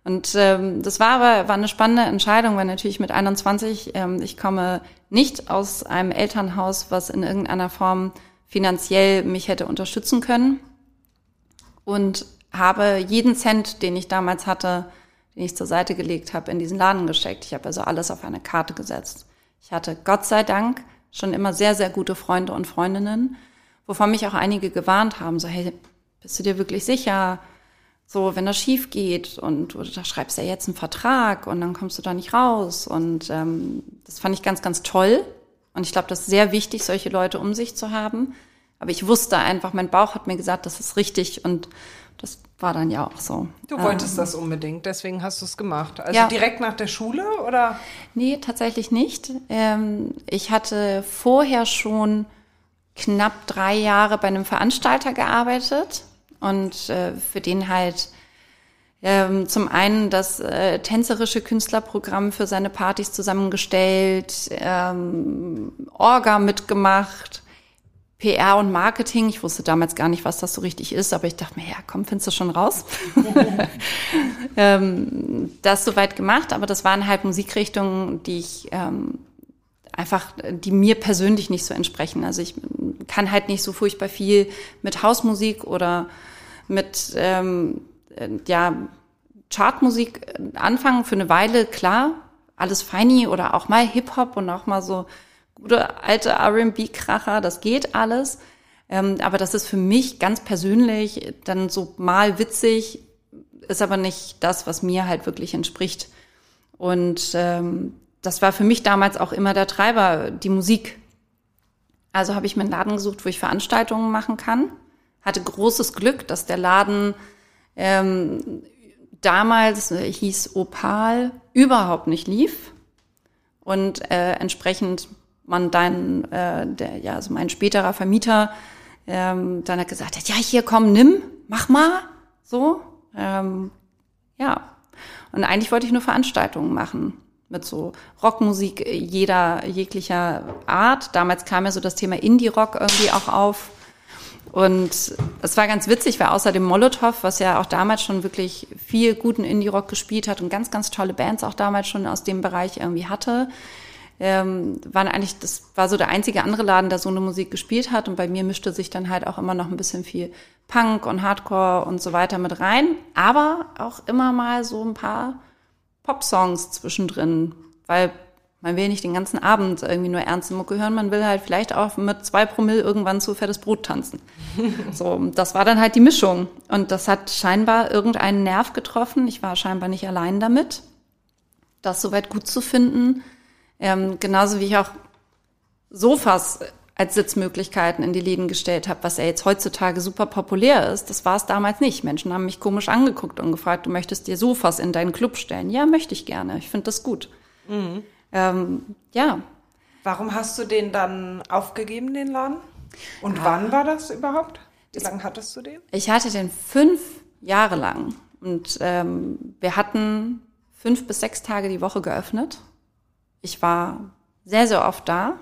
Und ähm, das war aber war eine spannende Entscheidung, weil natürlich mit 21 ähm, ich komme nicht aus einem Elternhaus, was in irgendeiner Form finanziell mich hätte unterstützen können und habe jeden Cent, den ich damals hatte, den ich zur Seite gelegt habe, in diesen Laden gesteckt. Ich habe also alles auf eine Karte gesetzt. Ich hatte Gott sei Dank schon immer sehr, sehr gute Freunde und Freundinnen, wovon mich auch einige gewarnt haben, so, hey, bist du dir wirklich sicher? So, wenn das schief geht und du da schreibst ja jetzt einen Vertrag und dann kommst du da nicht raus. Und ähm, das fand ich ganz, ganz toll. Und ich glaube, das ist sehr wichtig, solche Leute um sich zu haben. Aber ich wusste einfach, mein Bauch hat mir gesagt, das ist richtig und war dann ja auch so. Du wolltest ähm, das unbedingt, deswegen hast du es gemacht. Also Ja. direkt nach der Schule oder? Nee, tatsächlich nicht. Ähm, ich hatte vorher schon knapp drei Jahre bei einem Veranstalter gearbeitet und äh, für den halt ähm, zum einen das äh, tänzerische Künstlerprogramm für seine Partys zusammengestellt, ähm, Orga mitgemacht, PR und Marketing. Ich wusste damals gar nicht, was das so richtig ist, aber ich dachte mir, ja, komm, findest du schon raus. ähm, das soweit gemacht, aber das waren halt Musikrichtungen, die ich ähm, einfach, die mir persönlich nicht so entsprechen. Also ich kann halt nicht so furchtbar viel mit Hausmusik oder mit ähm, äh, ja Chartmusik anfangen für eine Weile, klar, alles feini oder auch mal Hip-Hop und auch mal so gute alte R&B-Kracher, das geht alles. Ähm, aber das ist für mich ganz persönlich dann so mal witzig, ist aber nicht das, was mir halt wirklich entspricht. Und ähm, das war für mich damals auch immer der Treiber, die Musik. Also habe ich mir einen Laden gesucht, wo ich Veranstaltungen machen kann. Hatte großes Glück, dass der Laden ähm, damals äh, hieß Opal überhaupt nicht lief und äh, entsprechend man dann äh, der ja also mein späterer Vermieter ähm, dann hat gesagt ja hier komm nimm mach mal so ähm, ja. Und eigentlich wollte ich nur Veranstaltungen machen mit so Rockmusik jeder jeglicher Art. Damals kam ja so das Thema Indie Rock irgendwie auch auf. Und es war ganz witzig, weil außer dem Molotow, was ja auch damals schon wirklich viel guten Indie-Rock gespielt hat und ganz, ganz tolle Bands auch damals schon aus dem Bereich irgendwie hatte, ähm, waren eigentlich, das war so der einzige andere Laden, der so eine Musik gespielt hat. Und bei mir mischte sich dann halt auch immer noch ein bisschen viel Punk und Hardcore und so weiter mit rein. Aber auch immer mal so ein paar Pop-Songs zwischendrin, weil man will nicht den ganzen Abend irgendwie nur ernste Mucke hören, man will halt vielleicht auch mit zwei Promille irgendwann zu fettes Brot tanzen. so, das war dann halt die Mischung. Und das hat scheinbar irgendeinen Nerv getroffen. Ich war scheinbar nicht allein damit, das soweit gut zu finden. Ähm, genauso wie ich auch Sofas als Sitzmöglichkeiten in die Läden gestellt habe, was ja jetzt heutzutage super populär ist. Das war es damals nicht. Menschen haben mich komisch angeguckt und gefragt, du möchtest dir Sofas in deinen Club stellen. Ja, möchte ich gerne. Ich finde das gut. Ähm, ja, Warum hast du den dann aufgegeben, den Laden? Und wann war das überhaupt? Wie lange hattest du den? ich hatte den fünf Jahre lang und ähm, wir hatten fünf bis sechs Tage die Woche geöffnet. Ich war sehr, sehr oft da,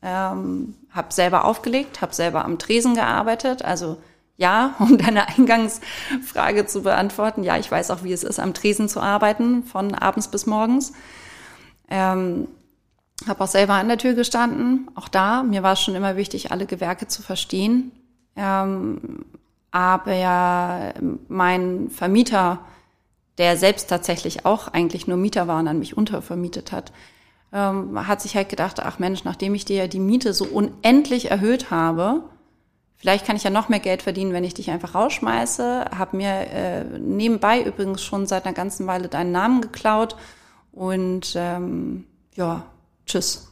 ähm, habe selber aufgelegt, habe selber am Tresen gearbeitet. Also ja, um deine Eingangsfrage zu beantworten, ja, ich weiß auch, wie es ist, am Tresen zu arbeiten, von abends bis morgens. Ähm, habe auch selber an der Tür gestanden, auch da. Mir war es schon immer wichtig, alle Gewerke zu verstehen. Ähm, aber ja, mein Vermieter, der selbst tatsächlich auch eigentlich nur Mieter war und an mich untervermietet hat, ähm, hat sich halt gedacht, ach Mensch, nachdem ich dir ja die Miete so unendlich erhöht habe, vielleicht kann ich ja noch mehr Geld verdienen, wenn ich dich einfach rausschmeiße. Hab mir äh, nebenbei übrigens schon seit einer ganzen Weile deinen Namen geklaut und ähm, ja, tschüss.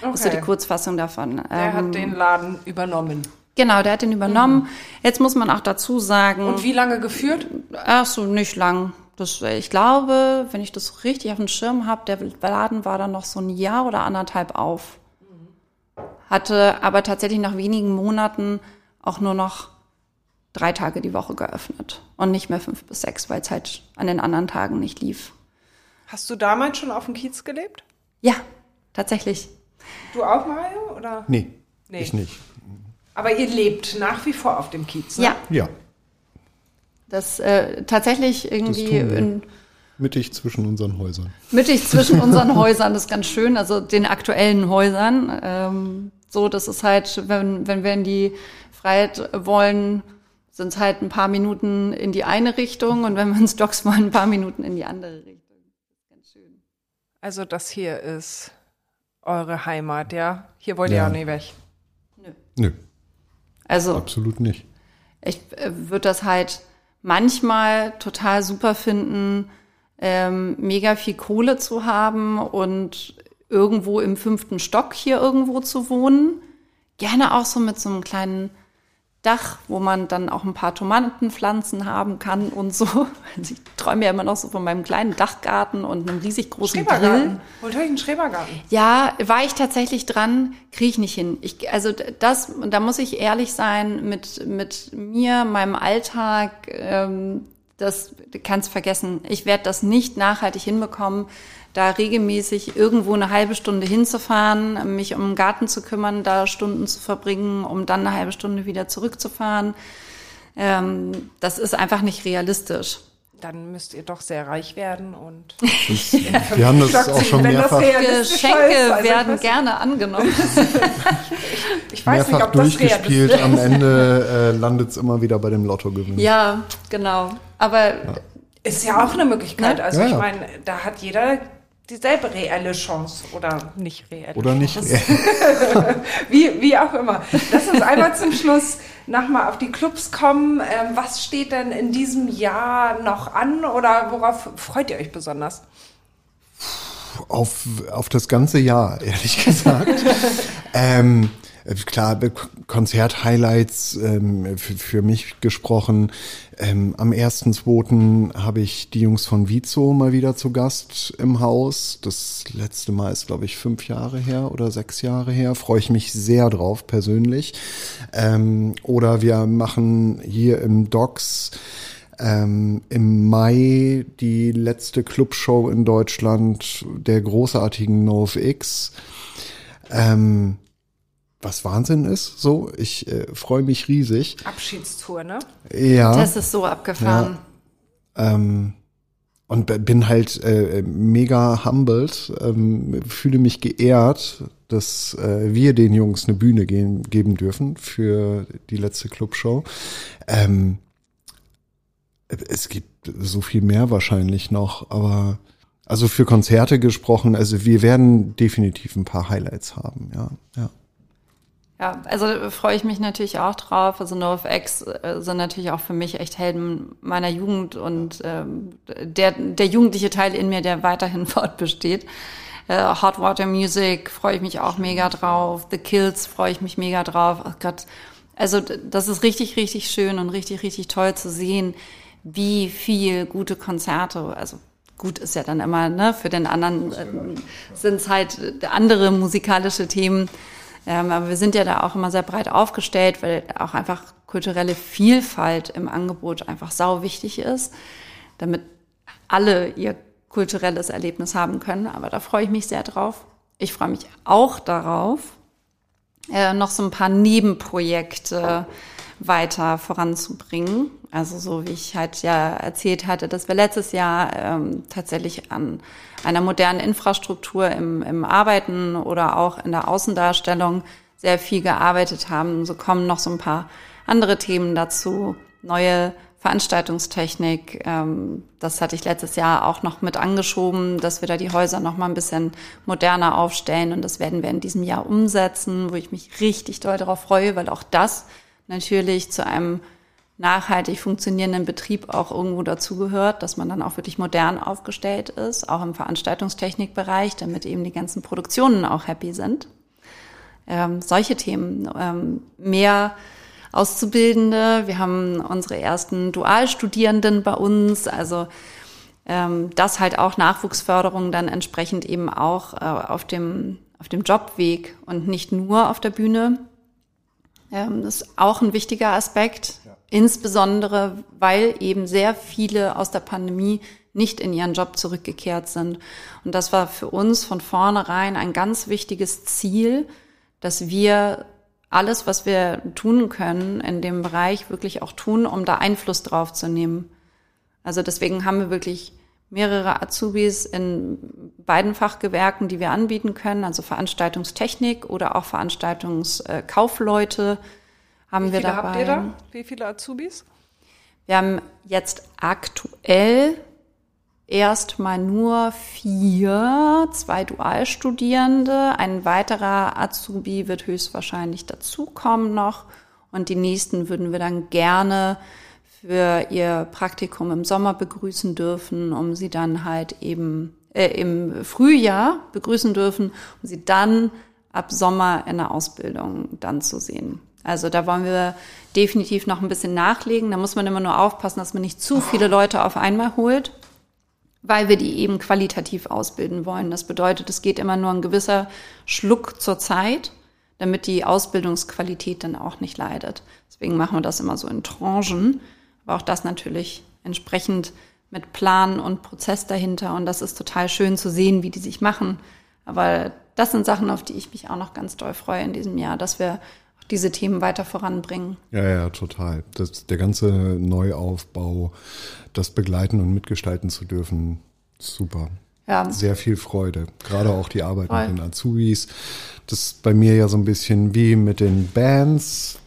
Das ist so die Kurzfassung davon. Der Ähm, hat den Laden übernommen. Genau, der hat den übernommen. Jetzt muss man auch dazu sagen, Und wie lange geführt? ach so, nicht lang. Äh, ich glaube, wenn ich das richtig auf dem Schirm habe, der Laden war dann noch so ein Jahr oder anderthalb auf. Hatte aber tatsächlich nach wenigen Monaten auch nur noch drei Tage die Woche geöffnet und nicht mehr fünf bis sechs, weil es halt an den anderen Tagen nicht lief. Hast du damals schon auf dem Kiez gelebt? Ja, tatsächlich. Du auch, Mario? Oder? Nee, Nee. ich nicht. Aber ihr lebt nach wie vor auf dem Kiez, ne? Ja, Ja, das äh, tatsächlich irgendwie tun wir. in, mittig zwischen unseren Häusern. mittig zwischen unseren Häusern das ist ganz schön, also den aktuellen Häusern. Ähm, so, das ist halt, wenn, wenn wir in die Freiheit wollen, sind es halt ein paar Minuten in die eine Richtung und wenn wir ins Docks wollen, ein paar Minuten in die andere Richtung. Ganz schön. Also das hier ist eure Heimat, ja? Hier wollt ihr Ja. auch nicht weg. Nö, Also absolut nicht. ich äh, würde das halt manchmal total super finden, ähm, mega viel Kohle zu haben und irgendwo im fünften Stock hier irgendwo zu wohnen. Gerne auch so mit so einem kleinen Dach, wo man dann auch ein paar Tomatenpflanzen haben kann und so. Also ich träume ja immer noch so von meinem kleinen Dachgarten und einem riesig großen Grill. Schrebergarten. Holt euch einen Schrebergarten. Ja, war ich tatsächlich dran, kriege ich nicht hin. Ich, also das, da muss ich ehrlich sein mit, mit mir, meinem Alltag, ähm, das kannst vergessen. Ich werde das nicht nachhaltig hinbekommen, da regelmäßig irgendwo eine halbe Stunde hinzufahren, mich um den Garten zu kümmern, da Stunden zu verbringen, um dann eine halbe Stunde wieder zurückzufahren. Ähm, das ist einfach nicht realistisch. Dann müsst ihr doch sehr reich werden und Wir haben das auch schon Wenn das mehrfach, realistisch Geschenke ist, also ich werden weiß- gerne angenommen. Ich weiß nicht, mehrfach ob das durchgespielt. Am Ende äh, landet es immer wieder bei dem Lottogewinn. ja, genau. Aber ist ja auch eine Möglichkeit. Ne? Also Ja, ich ja. meine, da hat jeder dieselbe reelle Chance oder nicht reelle Oder nicht? Chance. Wie, wie auch immer. Lass uns einmal zum Schluss nochmal auf die Clubs kommen. Ähm, was steht denn in diesem Jahr noch an oder worauf freut ihr euch besonders? auf, auf das ganze Jahr, ehrlich gesagt. ähm, äh, klar, Be- Konzert-Highlights ähm, für, für mich gesprochen. Ähm, am 1.2. habe ich die Jungs von Vizo mal wieder zu Gast im Haus. Das letzte Mal ist, glaube ich, fünf Jahre her oder sechs Jahre her. Freue ich mich sehr drauf persönlich. Ähm, oder wir machen hier im Docks ähm, im Mai die letzte Clubshow in Deutschland der großartigen NoFX. Ähm, was Wahnsinn ist, so. Ich äh, freue mich riesig. Abschiedstour, ne? Ja. das ist so abgefahren. Ähm, und bin halt äh, mega humbled, ähm, fühle mich geehrt, dass äh, wir den Jungs eine Bühne gehen, geben dürfen für die letzte Clubshow. Ähm, es gibt so viel mehr wahrscheinlich noch, aber also für Konzerte gesprochen, also wir werden definitiv ein paar Highlights haben, ja, ja. Ja, also äh, freue ich mich natürlich auch drauf. Also NoFX äh, sind natürlich auch für mich echt Helden meiner Jugend und ähm, der, der jugendliche Teil in mir, der weiterhin fortbesteht. Äh, Hot Water Music freue ich mich auch mega drauf. The Kills freue ich mich mega drauf. Ach Gott. Also das ist richtig, richtig schön und richtig, richtig toll zu sehen, wie viel gute Konzerte, also gut ist ja dann immer, ne, für den anderen ähm, sind es halt äh, andere musikalische Themen. Ähm, aber wir sind ja da auch immer sehr breit aufgestellt, weil auch einfach kulturelle Vielfalt im Angebot einfach sau wichtig ist, damit alle ihr kulturelles Erlebnis haben können. Aber da freue ich mich sehr drauf. Ich freue mich auch darauf, äh, noch so ein paar Nebenprojekte weiter voranzubringen. Also so wie ich halt ja erzählt hatte, dass wir letztes Jahr ähm, tatsächlich an einer modernen Infrastruktur im, im Arbeiten oder auch in der Außendarstellung sehr viel gearbeitet haben. So kommen noch so ein paar andere Themen dazu, neue Veranstaltungstechnik. Ähm, das hatte ich letztes Jahr auch noch mit angeschoben, dass wir da die Häuser noch mal ein bisschen moderner aufstellen und das werden wir in diesem Jahr umsetzen, wo ich mich richtig doll darauf freue, weil auch das natürlich zu einem nachhaltig funktionierenden Betrieb auch irgendwo dazugehört, dass man dann auch wirklich modern aufgestellt ist, auch im Veranstaltungstechnikbereich, damit eben die ganzen Produktionen auch happy sind. Ähm, solche Themen. Ähm, mehr Auszubildende. Wir haben unsere ersten Dualstudierenden bei uns. Also ähm, das halt auch Nachwuchsförderung dann entsprechend eben auch äh, auf dem auf dem Jobweg und nicht nur auf der Bühne. Ähm, das ist auch ein wichtiger Aspekt, ja. insbesondere weil eben sehr viele aus der Pandemie nicht in ihren Job zurückgekehrt sind. Und das war für uns von vornherein ein ganz wichtiges Ziel, dass wir alles, was wir tun können in dem Bereich, wirklich auch tun, um da Einfluss drauf zu nehmen. Also deswegen haben wir wirklich mehrere Azubis in beiden Fachgewerken, die wir anbieten können, also Veranstaltungstechnik oder auch Veranstaltungskaufleute haben Wie wir viele dabei. habt ihr da? Wie viele Azubis? Wir haben jetzt aktuell erstmal nur vier, zwei Dualstudierende. Ein weiterer Azubi wird höchstwahrscheinlich dazukommen noch. Und die nächsten würden wir dann gerne für ihr Praktikum im Sommer begrüßen dürfen, um sie dann halt eben äh, im Frühjahr begrüßen dürfen, um sie dann ab Sommer in der Ausbildung dann zu sehen. Also da wollen wir definitiv noch ein bisschen nachlegen. Da muss man immer nur aufpassen, dass man nicht zu viele Leute auf einmal holt, weil wir die eben qualitativ ausbilden wollen. Das bedeutet, es geht immer nur ein gewisser Schluck zur Zeit, damit die Ausbildungsqualität dann auch nicht leidet. Deswegen machen wir das immer so in Tranchen. Aber auch das natürlich entsprechend mit Plan und Prozess dahinter. Und das ist total schön zu sehen, wie die sich machen. Aber das sind Sachen, auf die ich mich auch noch ganz doll freue in diesem Jahr, dass wir diese Themen weiter voranbringen. Ja, ja, total. Das, der ganze Neuaufbau, das begleiten und mitgestalten zu dürfen, super. Ja. Sehr viel Freude. Gerade auch die Arbeit Voll. mit den Azubis. Das ist bei mir ja so ein bisschen wie mit den Bands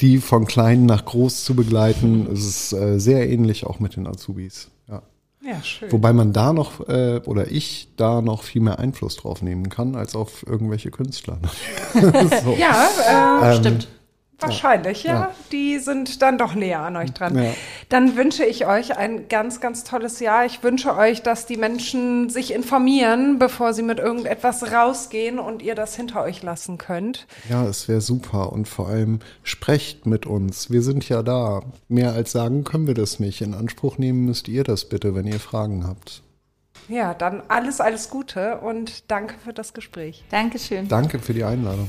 die von klein nach groß zu begleiten. Es ist äh, sehr ähnlich auch mit den Azubis. Ja. Ja, schön. Wobei man da noch, äh, oder ich da noch viel mehr Einfluss drauf nehmen kann, als auf irgendwelche Künstler. so. Ja, äh, ähm, stimmt. Wahrscheinlich, ja. ja. Die sind dann doch näher an euch dran. Ja. Dann wünsche ich euch ein ganz, ganz tolles Jahr. Ich wünsche euch, dass die Menschen sich informieren, bevor sie mit irgendetwas rausgehen und ihr das hinter euch lassen könnt. Ja, es wäre super. Und vor allem sprecht mit uns. Wir sind ja da. Mehr als sagen können wir das nicht. In Anspruch nehmen müsst ihr das bitte, wenn ihr Fragen habt. Ja, dann alles, alles Gute und danke für das Gespräch. Dankeschön. Danke für die Einladung.